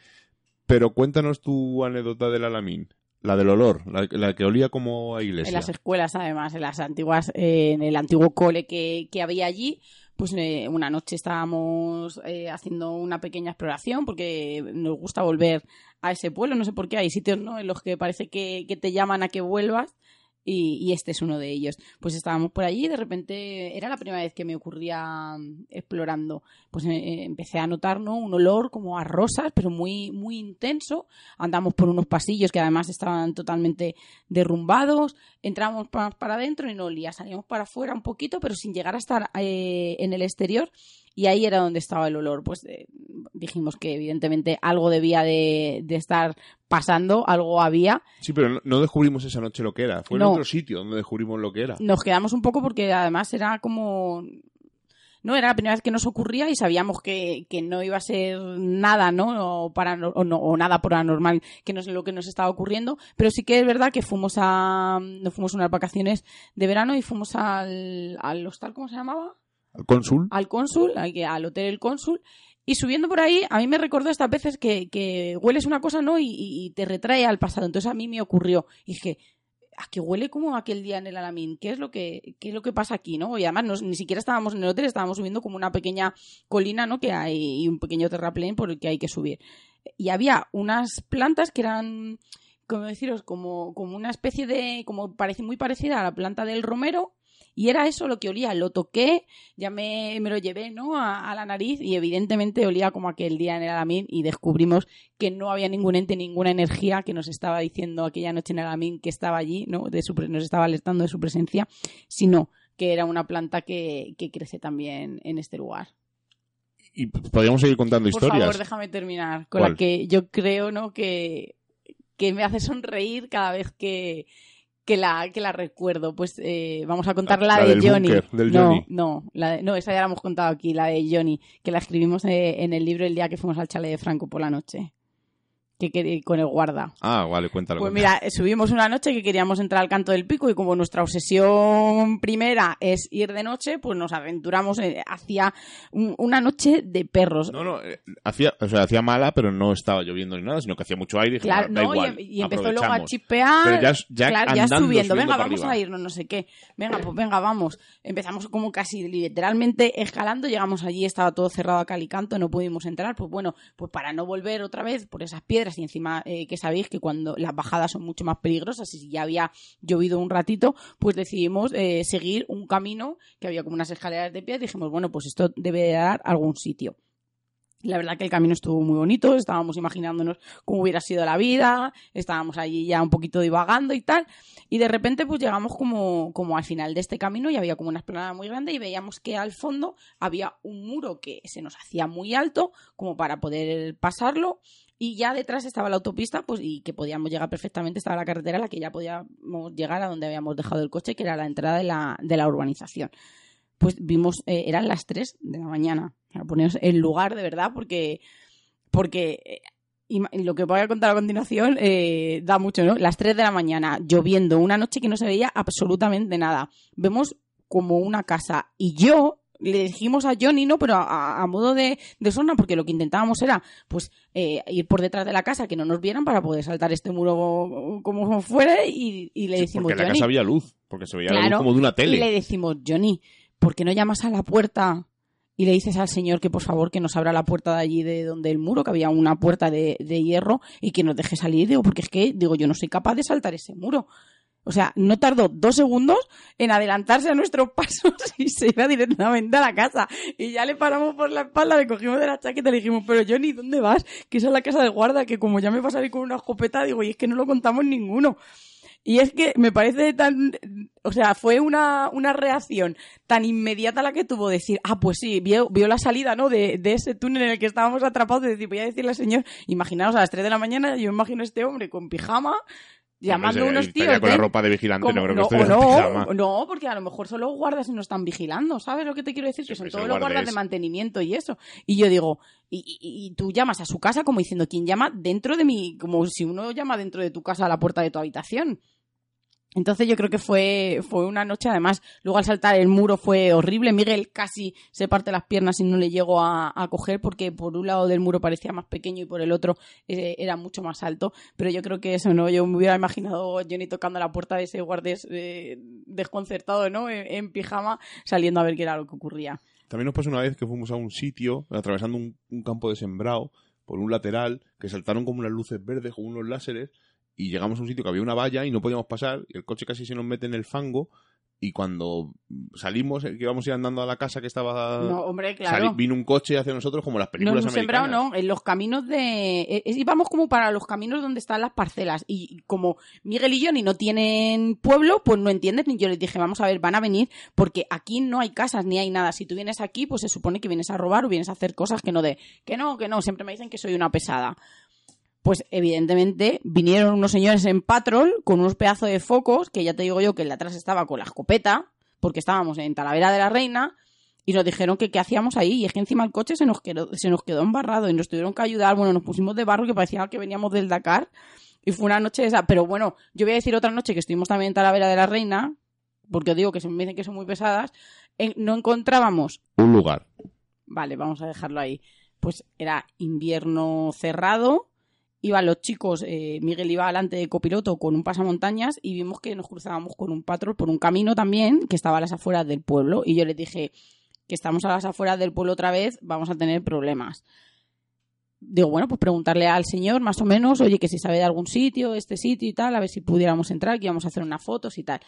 Pero cuéntanos tu anécdota del Alamín. La del olor, la, que olía como a iglesia. En las escuelas, además, en las antiguas, en el antiguo cole que, que había allí, pues eh, una noche estábamos eh, haciendo una pequeña exploración porque nos gusta volver a ese pueblo. No sé por qué hay sitios ¿no? en los que parece que te llaman a que vuelvas. Y, y este es uno de ellos. Pues estábamos por allí y de repente era la primera vez que me ocurría mm, explorando. Pues eh, empecé a notar ¿no? un olor como a rosas, pero muy, muy intenso. Andamos por unos pasillos que además estaban totalmente derrumbados. Entramos pa- para adentro y no olía. Salíamos para afuera un poquito, pero sin llegar a estar eh, en el exterior. Y ahí era donde estaba el olor. Pues eh, dijimos que evidentemente algo debía de, de estar pasando, algo había. Sí, pero no, descubrimos esa noche lo que era. Fue No. en otro sitio donde descubrimos lo que era. Nos quedamos un poco porque además era como... No, era la primera vez que nos ocurría y sabíamos que, que no iba a ser nada, ¿no? O, parano- o, no, o nada paranormal que no es lo que nos estaba ocurriendo. Pero sí que es verdad que fuimos a... Nos fuimos unas vacaciones de verano y fuimos al, al hostal, ¿cómo se llamaba? Al cónsul. al cónsul, al, hotel El Cónsul, y subiendo por ahí, a mí me recordó estas veces que, que hueles una cosa, ¿no? Y te retrae al pasado. Entonces a mí me ocurrió. Y dije, a que huele como aquel día en el Alamín. ¿Qué es lo que, qué es lo que pasa aquí, no? Y además no- ni siquiera estábamos en el hotel, estábamos subiendo como una pequeña colina, ¿no? Que hay y un pequeño terraplén por el que hay que subir. Y había unas plantas que eran, como deciros, como, como una especie de, como parece muy parecida a la planta del romero. Y era eso lo que olía. Lo toqué, ya me, me lo llevé ¿no? a, a la nariz y evidentemente olía como aquel día en el Alamín y descubrimos que no había ningún ente, ninguna energía que nos estaba diciendo aquella noche en el Alamín que estaba allí, ¿no? de su, nos estaba alertando de su presencia, sino que era una planta que, que crece también en este lugar. Y podríamos seguir contando Por historias. favor, déjame terminar con ¿Cuál? la que yo creo ¿no? que, que me hace sonreír cada vez que, que, la, que la recuerdo. Pues eh, vamos a contar la, La de del Johnny. del no, Johnny. no, la de- no, esa ya la hemos contado aquí, la de Johnny, que la escribimos eh, en el libro el día que fuimos al chalet de Franco por la noche. Que, que- con el guarda. Ah, vale, cuéntalo. Pues cuéntalo. mira, subimos una noche que queríamos entrar al canto del pico y como nuestra obsesión primera es ir de noche, pues nos aventuramos eh, hacia un- una noche de perros. No, no, eh, hacía, o sea, hacía mala, pero no estaba lloviendo ni nada, sino que hacía mucho aire y dije, Claro, "Bueno, da no, y igual, em- y, empezó luego a aprovechamos". chispear. Pero ya, ya claro, ya subiendo, venga, vamos arriba. a irnos, no sé qué. Venga, pues venga, vamos. Empezamos como casi literalmente escalando, llegamos allí, estaba todo cerrado a cal y canto, no pudimos entrar. Pues bueno, pues para no volver otra vez por esas piedras y encima eh, que sabéis que cuando las bajadas son mucho más peligrosas y si ya había llovido un ratito, pues decidimos eh, seguir un camino que había como unas escaleras de piedra y dijimos, bueno, pues esto debe de dar algún sitio. La verdad que el camino estuvo muy bonito, estábamos imaginándonos cómo hubiera sido la vida, estábamos allí ya un poquito divagando y tal, y de repente pues llegamos como, como al final de este camino y había como una explanada muy grande y veíamos que al fondo había un muro que se nos hacía muy alto como para poder pasarlo y ya detrás estaba la autopista pues y que podíamos llegar perfectamente, estaba la carretera a la que ya podíamos llegar a donde habíamos dejado el coche, que era la entrada de la, de la urbanización pues vimos, eh, eran las 3 de la mañana. Para poneros el lugar de verdad, porque, porque eh, lo que voy a contar a continuación eh, da mucho, ¿no? Las 3 de la mañana, lloviendo, una noche que no se veía absolutamente nada. Vemos como una casa y yo le dijimos a Johnny, ¿no? Pero a, a modo de, de porque lo que intentábamos era, pues, eh, ir por detrás de la casa, que no nos vieran para poder saltar este muro como fuera y, y le decimos, Porque en la Johnny, casa había luz, porque se veía la luz como de una y tele. le decimos, Johnny, ¿por qué no llamas a la puerta y le dices al señor que por favor que nos abra la puerta de allí de donde el muro, que había una puerta de, de hierro y que nos deje salir? Digo, porque es que, digo, yo no soy capaz de saltar ese muro. O sea, no tardó dos segundos en adelantarse a nuestros pasos y se iba directamente a la casa. Y ya le paramos por la espalda, le cogimos de la chaqueta y le dijimos, pero Johnny, ¿dónde vas? Que esa es la casa del guarda, que como ya me vas a salir con una escopeta, digo, y es que no lo contamos ninguno. Y es que me parece tan, o sea, fue una, una reacción tan inmediata la que tuvo decir, ah, pues sí, vio, vio la salida, ¿no? De, de ese túnel en el que estábamos atrapados, de decir, voy a decirle al señor, imaginaos a las 3 de la mañana, yo imagino a este hombre con pijama, llamando a unos tíos. con la ropa de vigilante, no creo no, no, porque a lo mejor son los guardas y no están vigilando, ¿sabes lo que te quiero decir? que son todos los guarda guardas de mantenimiento y eso. Y yo digo, y, y- y tú llamas a su casa como diciendo, ¿quién llama dentro de mi, como si uno llama dentro de tu casa a la puerta de tu habitación? Entonces yo creo que fue, fue una noche, además, luego al saltar el muro fue horrible. Miguel casi se parte las piernas y no le llegó a, coger porque por un lado del muro parecía más pequeño y por el otro eh, era mucho más alto. Pero yo creo que eso, ¿no? Yo me hubiera imaginado Johnny tocando la puerta de ese guardias eh, desconcertado, ¿no? En, en pijama, saliendo a ver qué era lo que ocurría. También nos pasó una vez que fuimos a un sitio, atravesando un, un campo de sembrado, por un lateral, que saltaron como unas luces verdes con unos láseres, y llegamos a un sitio que había una valla y no podíamos pasar, y el coche casi se nos mete en el fango, y cuando salimos, eh, que íbamos a ir andando a la casa que estaba... No, hombre, claro. sali- vino un coche hacia nosotros como las películas sembrado americanas. no, en los caminos de... eh, eh, íbamos como para los caminos donde están las parcelas y como Miguel y Johnny no tienen pueblo, pues no entiendes ni yo les dije, vamos a ver, van a venir porque aquí no hay casas ni hay nada. Si tú vienes aquí, pues se supone que vienes a robar o vienes a hacer cosas que no de... Que no, que no, siempre me dicen que soy una pesada. Pues evidentemente vinieron unos señores en patrol con unos pedazos de focos, que ya te digo yo que el de atrás estaba con la escopeta, porque estábamos en Talavera de la Reina, y nos dijeron que qué hacíamos ahí. Y es que encima el coche se nos quedó, se nos quedó embarrado y nos tuvieron que ayudar. Bueno, nos pusimos de barro que parecía que veníamos del Dakar. Y fue una noche esa. Pero bueno, yo voy a decir otra noche que estuvimos también en Talavera de la Reina, porque os digo que se me dicen que son muy pesadas. no encontrábamos Un lugar. Vale, vamos a dejarlo ahí. Pues era invierno cerrado. Iban los chicos, eh, Miguel iba adelante de copiloto con un pasamontañas y vimos que nos cruzábamos con un patrol por un camino también que estaba a las afueras del pueblo. Y yo les dije que estamos a las afueras del pueblo otra vez, vamos a tener problemas. Digo, bueno, pues preguntarle al señor más o menos, oye, que si sabe de algún sitio, este sitio y tal, a ver si pudiéramos entrar, que íbamos a hacer unas fotos y tal.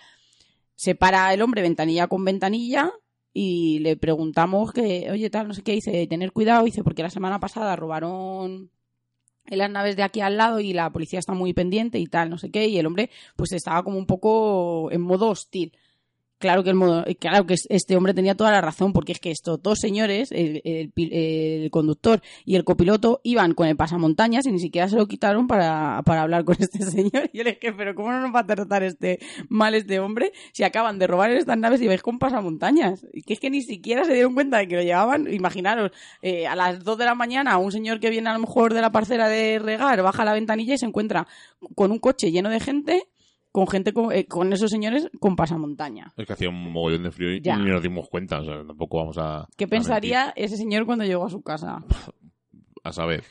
Se para el hombre ventanilla con ventanilla y le preguntamos que, oye, tal, no sé qué, dice, tener cuidado, dice, porque la semana pasada robaron en las naves de aquí al lado y la policía está muy pendiente y tal, no sé qué, y el hombre pues estaba como un poco en modo hostil. Claro que el modo, claro que este hombre tenía toda la razón, porque es que estos dos señores, el, el conductor y el copiloto, iban con el pasamontañas y ni siquiera se lo quitaron para, para hablar con este señor. Y yo le dije, pero ¿cómo no nos va a tratar este mal este hombre si acaban de robar estas naves y vais con pasamontañas? Y que es que ni siquiera se dieron cuenta de que lo llevaban. Imaginaros, eh, a las 2 de la mañana, un señor que viene a lo mejor de la parcela de regar, baja la ventanilla y se encuentra con un coche lleno de gente, con gente con, eh, con esos señores con pasamontaña. Es que hacía un mogollón de frío y Ya. ni nos dimos cuenta, o sea, tampoco vamos a... ¿Qué a pensaría ese señor cuando llegó a su casa? a saber.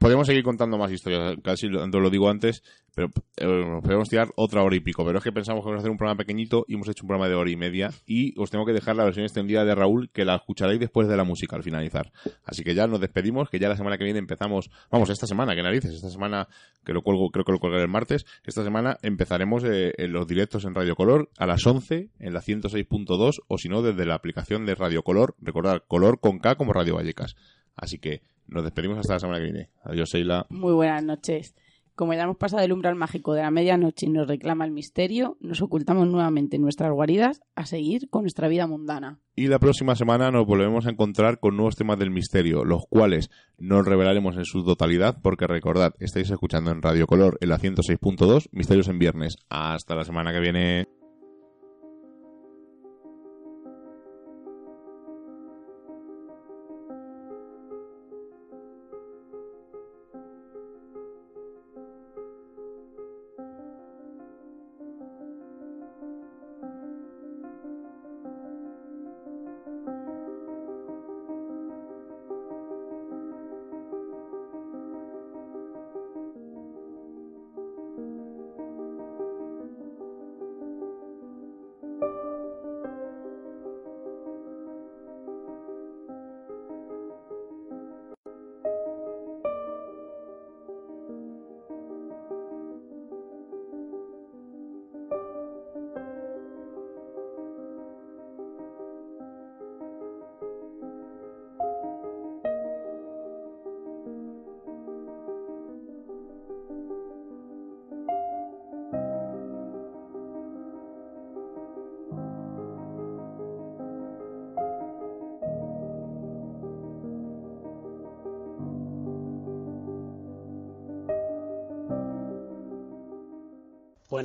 Podríamos seguir contando más historias, casi lo lo digo antes, pero eh, podemos tirar otra hora y pico. Pero es que pensamos que vamos a hacer un programa pequeñito y hemos hecho un programa de hora y media. Y os tengo que dejar la versión extendida de Raúl, que la escucharéis después de la música al finalizar. Así que ya nos despedimos, que ya la semana que viene empezamos. Vamos, esta semana, que narices, esta semana, que lo cuelgo, creo que lo colgaré el martes. Esta semana empezaremos eh, los directos en Radio Color a las 11 en la 106.2 o si no, desde la aplicación de Radio Color. Recordad, Color con K como Radio Vallecas. Así que nos despedimos hasta la semana que viene. Adiós, Sheila. Muy buenas noches. Como ya hemos pasado el umbral mágico de la medianoche y nos reclama el misterio, nos ocultamos nuevamente en nuestras guaridas a seguir con nuestra vida mundana. Y la próxima semana nos volvemos a encontrar con nuevos temas del misterio, los cuales no revelaremos en su totalidad, porque recordad, estáis escuchando en Radio Color en la 106.2, Misterios en Viernes. Hasta la semana que viene.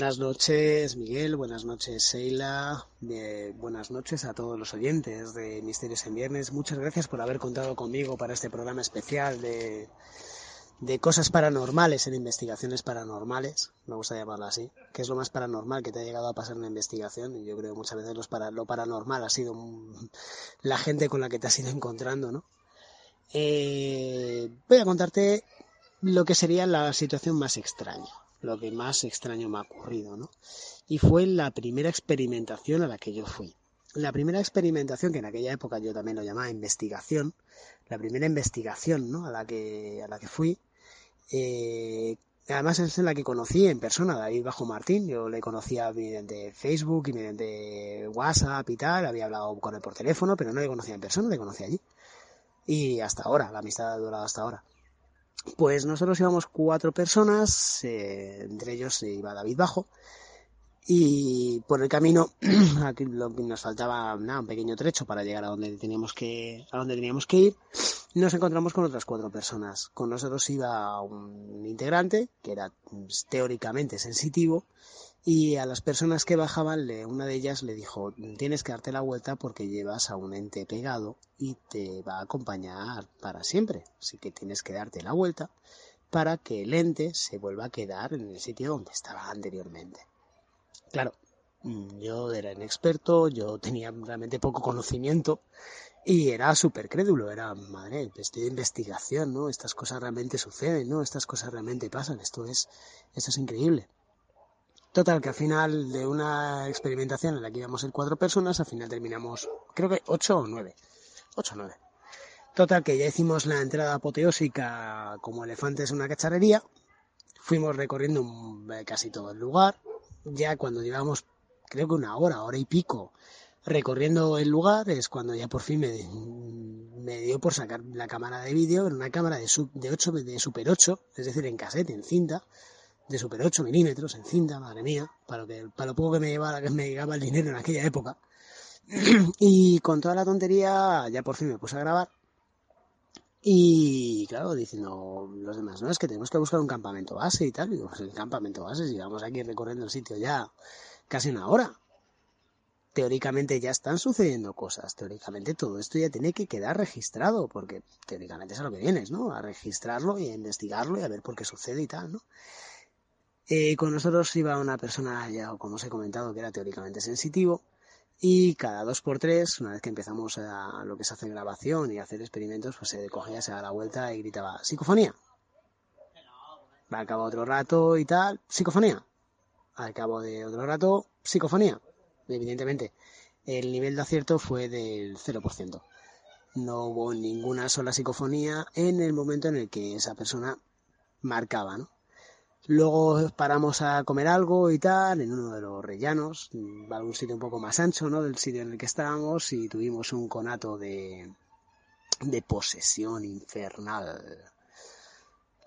Buenas noches, Miguel. Buenas noches, Sheila. Eh, buenas noches a todos los oyentes de Misterios en Viernes. Muchas gracias por haber contado conmigo para este programa especial de, de cosas paranormales en investigaciones paranormales, me gusta llamarlo así, que es lo más paranormal que te ha llegado a pasar en una investigación, y yo creo que muchas veces lo paranormal ha sido la gente con la que te has ido encontrando, ¿no? Eh, voy a contarte lo que sería la situación más extraña, lo que más extraño me ha ocurrido, ¿no? Y fue la primera experimentación a la que yo fui. La primera experimentación, que en aquella época yo también lo llamaba investigación, la primera investigación ¿no? a, la que, a la que fui, eh, además es en la que conocí en persona a David Bajo Martín, yo le conocía mediante Facebook y mediante WhatsApp y tal, había hablado con él por teléfono, pero no le conocía en persona, le conocí allí. Y hasta ahora, la amistad ha durado hasta ahora. Pues nosotros íbamos cuatro personas, eh, entre ellos iba David Bajo, y por el camino aquí nos faltaba nada, un pequeño trecho para llegar a donde teníamos que a donde teníamos que ir nos encontramos con otras cuatro personas. Con nosotros iba un integrante que era pues, teóricamente sensitivo y a las personas que bajaban una de ellas le dijo tienes que darte la vuelta porque llevas a un ente pegado y te va a acompañar para siempre así que tienes que darte la vuelta para que el ente se vuelva a quedar en el sitio donde estaba anteriormente Claro, mm, yo era inexperto, yo tenía realmente poco conocimiento y era súper crédulo, era, madre, estoy de investigación, ¿no? Estas cosas realmente suceden, ¿no? Estas cosas realmente pasan, esto es, esto es increíble. Total, que al final de una experimentación en la que íbamos en cuatro personas, al final terminamos, creo que ocho o nueve. Ocho o nueve. Total, que ya hicimos la entrada apoteósica como elefantes en una cacharrería. Fuimos recorriendo casi todo el lugar ya cuando llevamos creo que una hora, hora y pico recorriendo el lugar es cuando ya por fin me, me dio por sacar la cámara de vídeo, en una cámara de, sub, de, 8, de Super 8, es decir, en cassette, en cinta, de Super 8 milímetros, en cinta, madre mía, para lo, que, para lo poco que me, llevaba, que me llegaba el dinero en aquella época. y con toda la tontería ya por fin me puse a grabar. Y claro, diciendo los demás, no, es que tenemos que buscar un campamento base y tal. Y digo, pues el campamento base, si vamos aquí recorriendo el sitio ya casi una hora. Teóricamente ya están sucediendo cosas, teóricamente todo esto ya tiene que quedar registrado, porque teóricamente es a lo que vienes, ¿no? A registrarlo y a investigarlo y a ver por qué sucede y tal, ¿no? Eh, con nosotros iba una persona, ya como os he comentado, que era teóricamente sensitivo, y cada dos por tres, una vez que empezamos a lo que se hace grabación y hacer experimentos, pues se cogía, se daba la vuelta y gritaba, psicofonía. Al cabo de otro rato y tal, psicofonía. Al cabo de otro rato, psicofonía. Evidentemente, el nivel de acierto fue del 0%. No hubo ninguna sola psicofonía en el momento en el que esa persona marcaba, ¿no? Luego paramos a comer algo y tal, en uno de los rellanos, algún sitio un poco más ancho, ¿no? Del sitio en el que estábamos y tuvimos un conato de, de posesión infernal.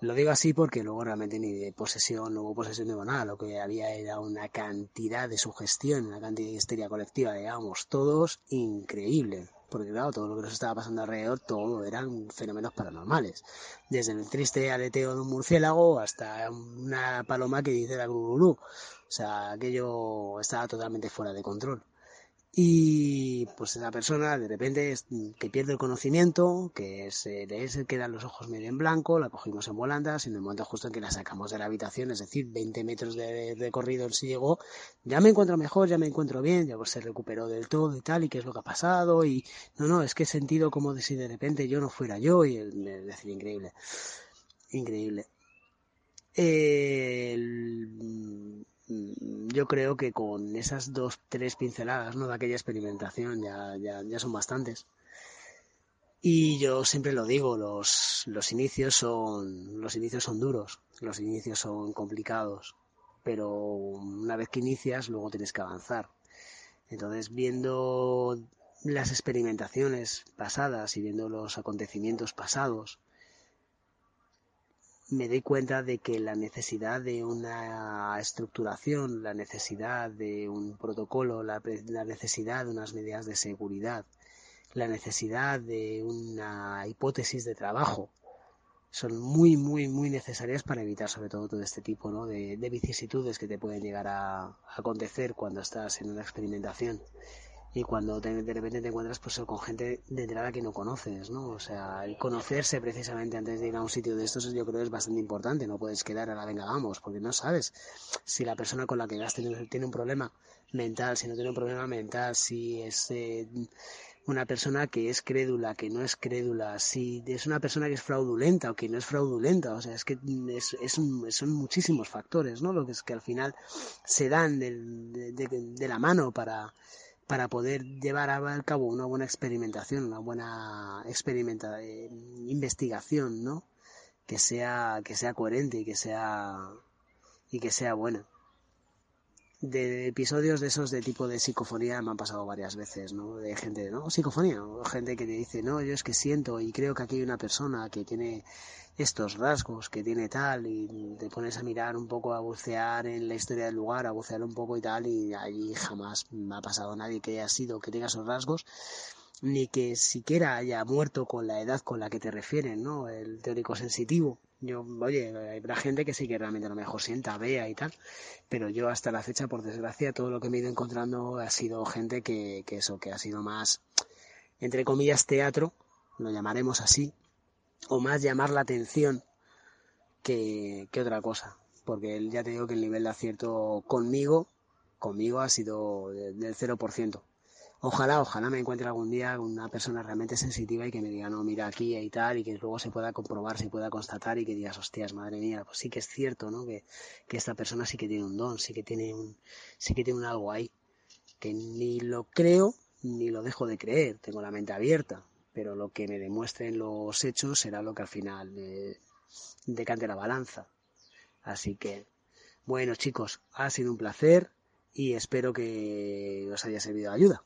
Lo digo así porque luego realmente ni de posesión, no hubo posesión de nada, lo que había era una cantidad de sugestión, una cantidad de histeria colectiva, digamos, todos increíble porque claro, todo lo que nos estaba pasando alrededor, todo eran fenómenos paranormales. Desde el triste aleteo de un murciélago hasta una paloma que dice la gururú. O sea, aquello estaba totalmente fuera de control. Y pues esa persona de repente que pierde el conocimiento, que se le quedan los ojos medio en blanco, la cogimos en volandas y en el momento justo en que la sacamos de la habitación, es decir, 20 metros de recorrido sí llegó, ya me encuentro mejor, ya me encuentro bien, ya pues se recuperó del todo y tal, y qué es lo que ha pasado, y no, no, es que he sentido como si de repente yo no fuera yo, y es decir, increíble, increíble. El Mm, yo creo que con esas dos, tres pinceladas ¿no? de aquella experimentación ya, ya, ya son bastantes. Y yo siempre lo digo, los, los inicios son, los inicios son duros, los inicios son complicados, pero una vez que inicias, luego tienes que avanzar. Entonces, viendo las experimentaciones pasadas y viendo los acontecimientos pasados, me doy cuenta de que la necesidad de una estructuración, la necesidad de un protocolo, la, necesidad de unas medidas de seguridad, la necesidad de una hipótesis de trabajo, son muy, muy, muy necesarias para evitar sobre todo todo este tipo de, vicisitudes que te pueden llegar a, acontecer cuando estás en una experimentación. Y cuando te- de repente te encuentras pues con gente de entrada que no conoces, ¿no? O sea, el conocerse precisamente antes de ir a un sitio de estos yo creo es bastante importante, no puedes quedar a la venga vamos, porque no sabes si la persona con la que vas tiene, tiene un problema mental, si no tiene un problema mental, si es eh, una persona que es crédula, que no es crédula, si es una persona que es fraudulenta o que no es fraudulenta, o sea, es que es, es un- son muchísimos factores, ¿no? Lo que es que al final se dan del- de, de- de la mano para, para poder llevar a cabo una buena experimentación, una buena experimenta, eh, investigación, ¿no? Que sea, que sea coherente y que sea, y que sea buena de episodios de esos de tipo de psicofonía me han pasado varias veces, ¿no? De gente, ¿no? Psicofonía, o gente que te dice, no, yo es que siento y creo que aquí hay una persona que tiene estos rasgos, que tiene tal, y te pones a mirar un poco, a bucear en la historia del lugar, a bucear un poco y tal, y allí jamás me ha pasado nadie que haya sido, que tenga esos rasgos, ni que siquiera haya muerto con la edad con la que te refieren, ¿no? El teórico sensitivo. Yo, oye, habrá gente que sí que realmente a lo mejor sienta, vea y tal, pero yo hasta la fecha, por desgracia, todo lo que me he ido encontrando ha sido gente que, que eso, que ha sido más, entre comillas, teatro, lo llamaremos así, o más llamar la atención que, que otra cosa, porque el- ya te digo que el nivel de acierto conmigo, conmigo ha sido de- del 0%. Ojalá, ojalá me encuentre algún día una persona realmente sensitiva y que me diga, no, mira aquí y tal, y que luego se pueda comprobar, se pueda constatar y que digas, hostias, madre mía, pues sí que es cierto, ¿no? Que, que esta persona sí que tiene un don, sí que tiene un, sí que tiene un algo ahí, que ni lo creo ni lo dejo de creer, tengo la mente abierta, pero lo que me demuestren los hechos será lo que al final decante la balanza. Así que, bueno chicos, ha sido un placer y espero que os haya servido de ayuda.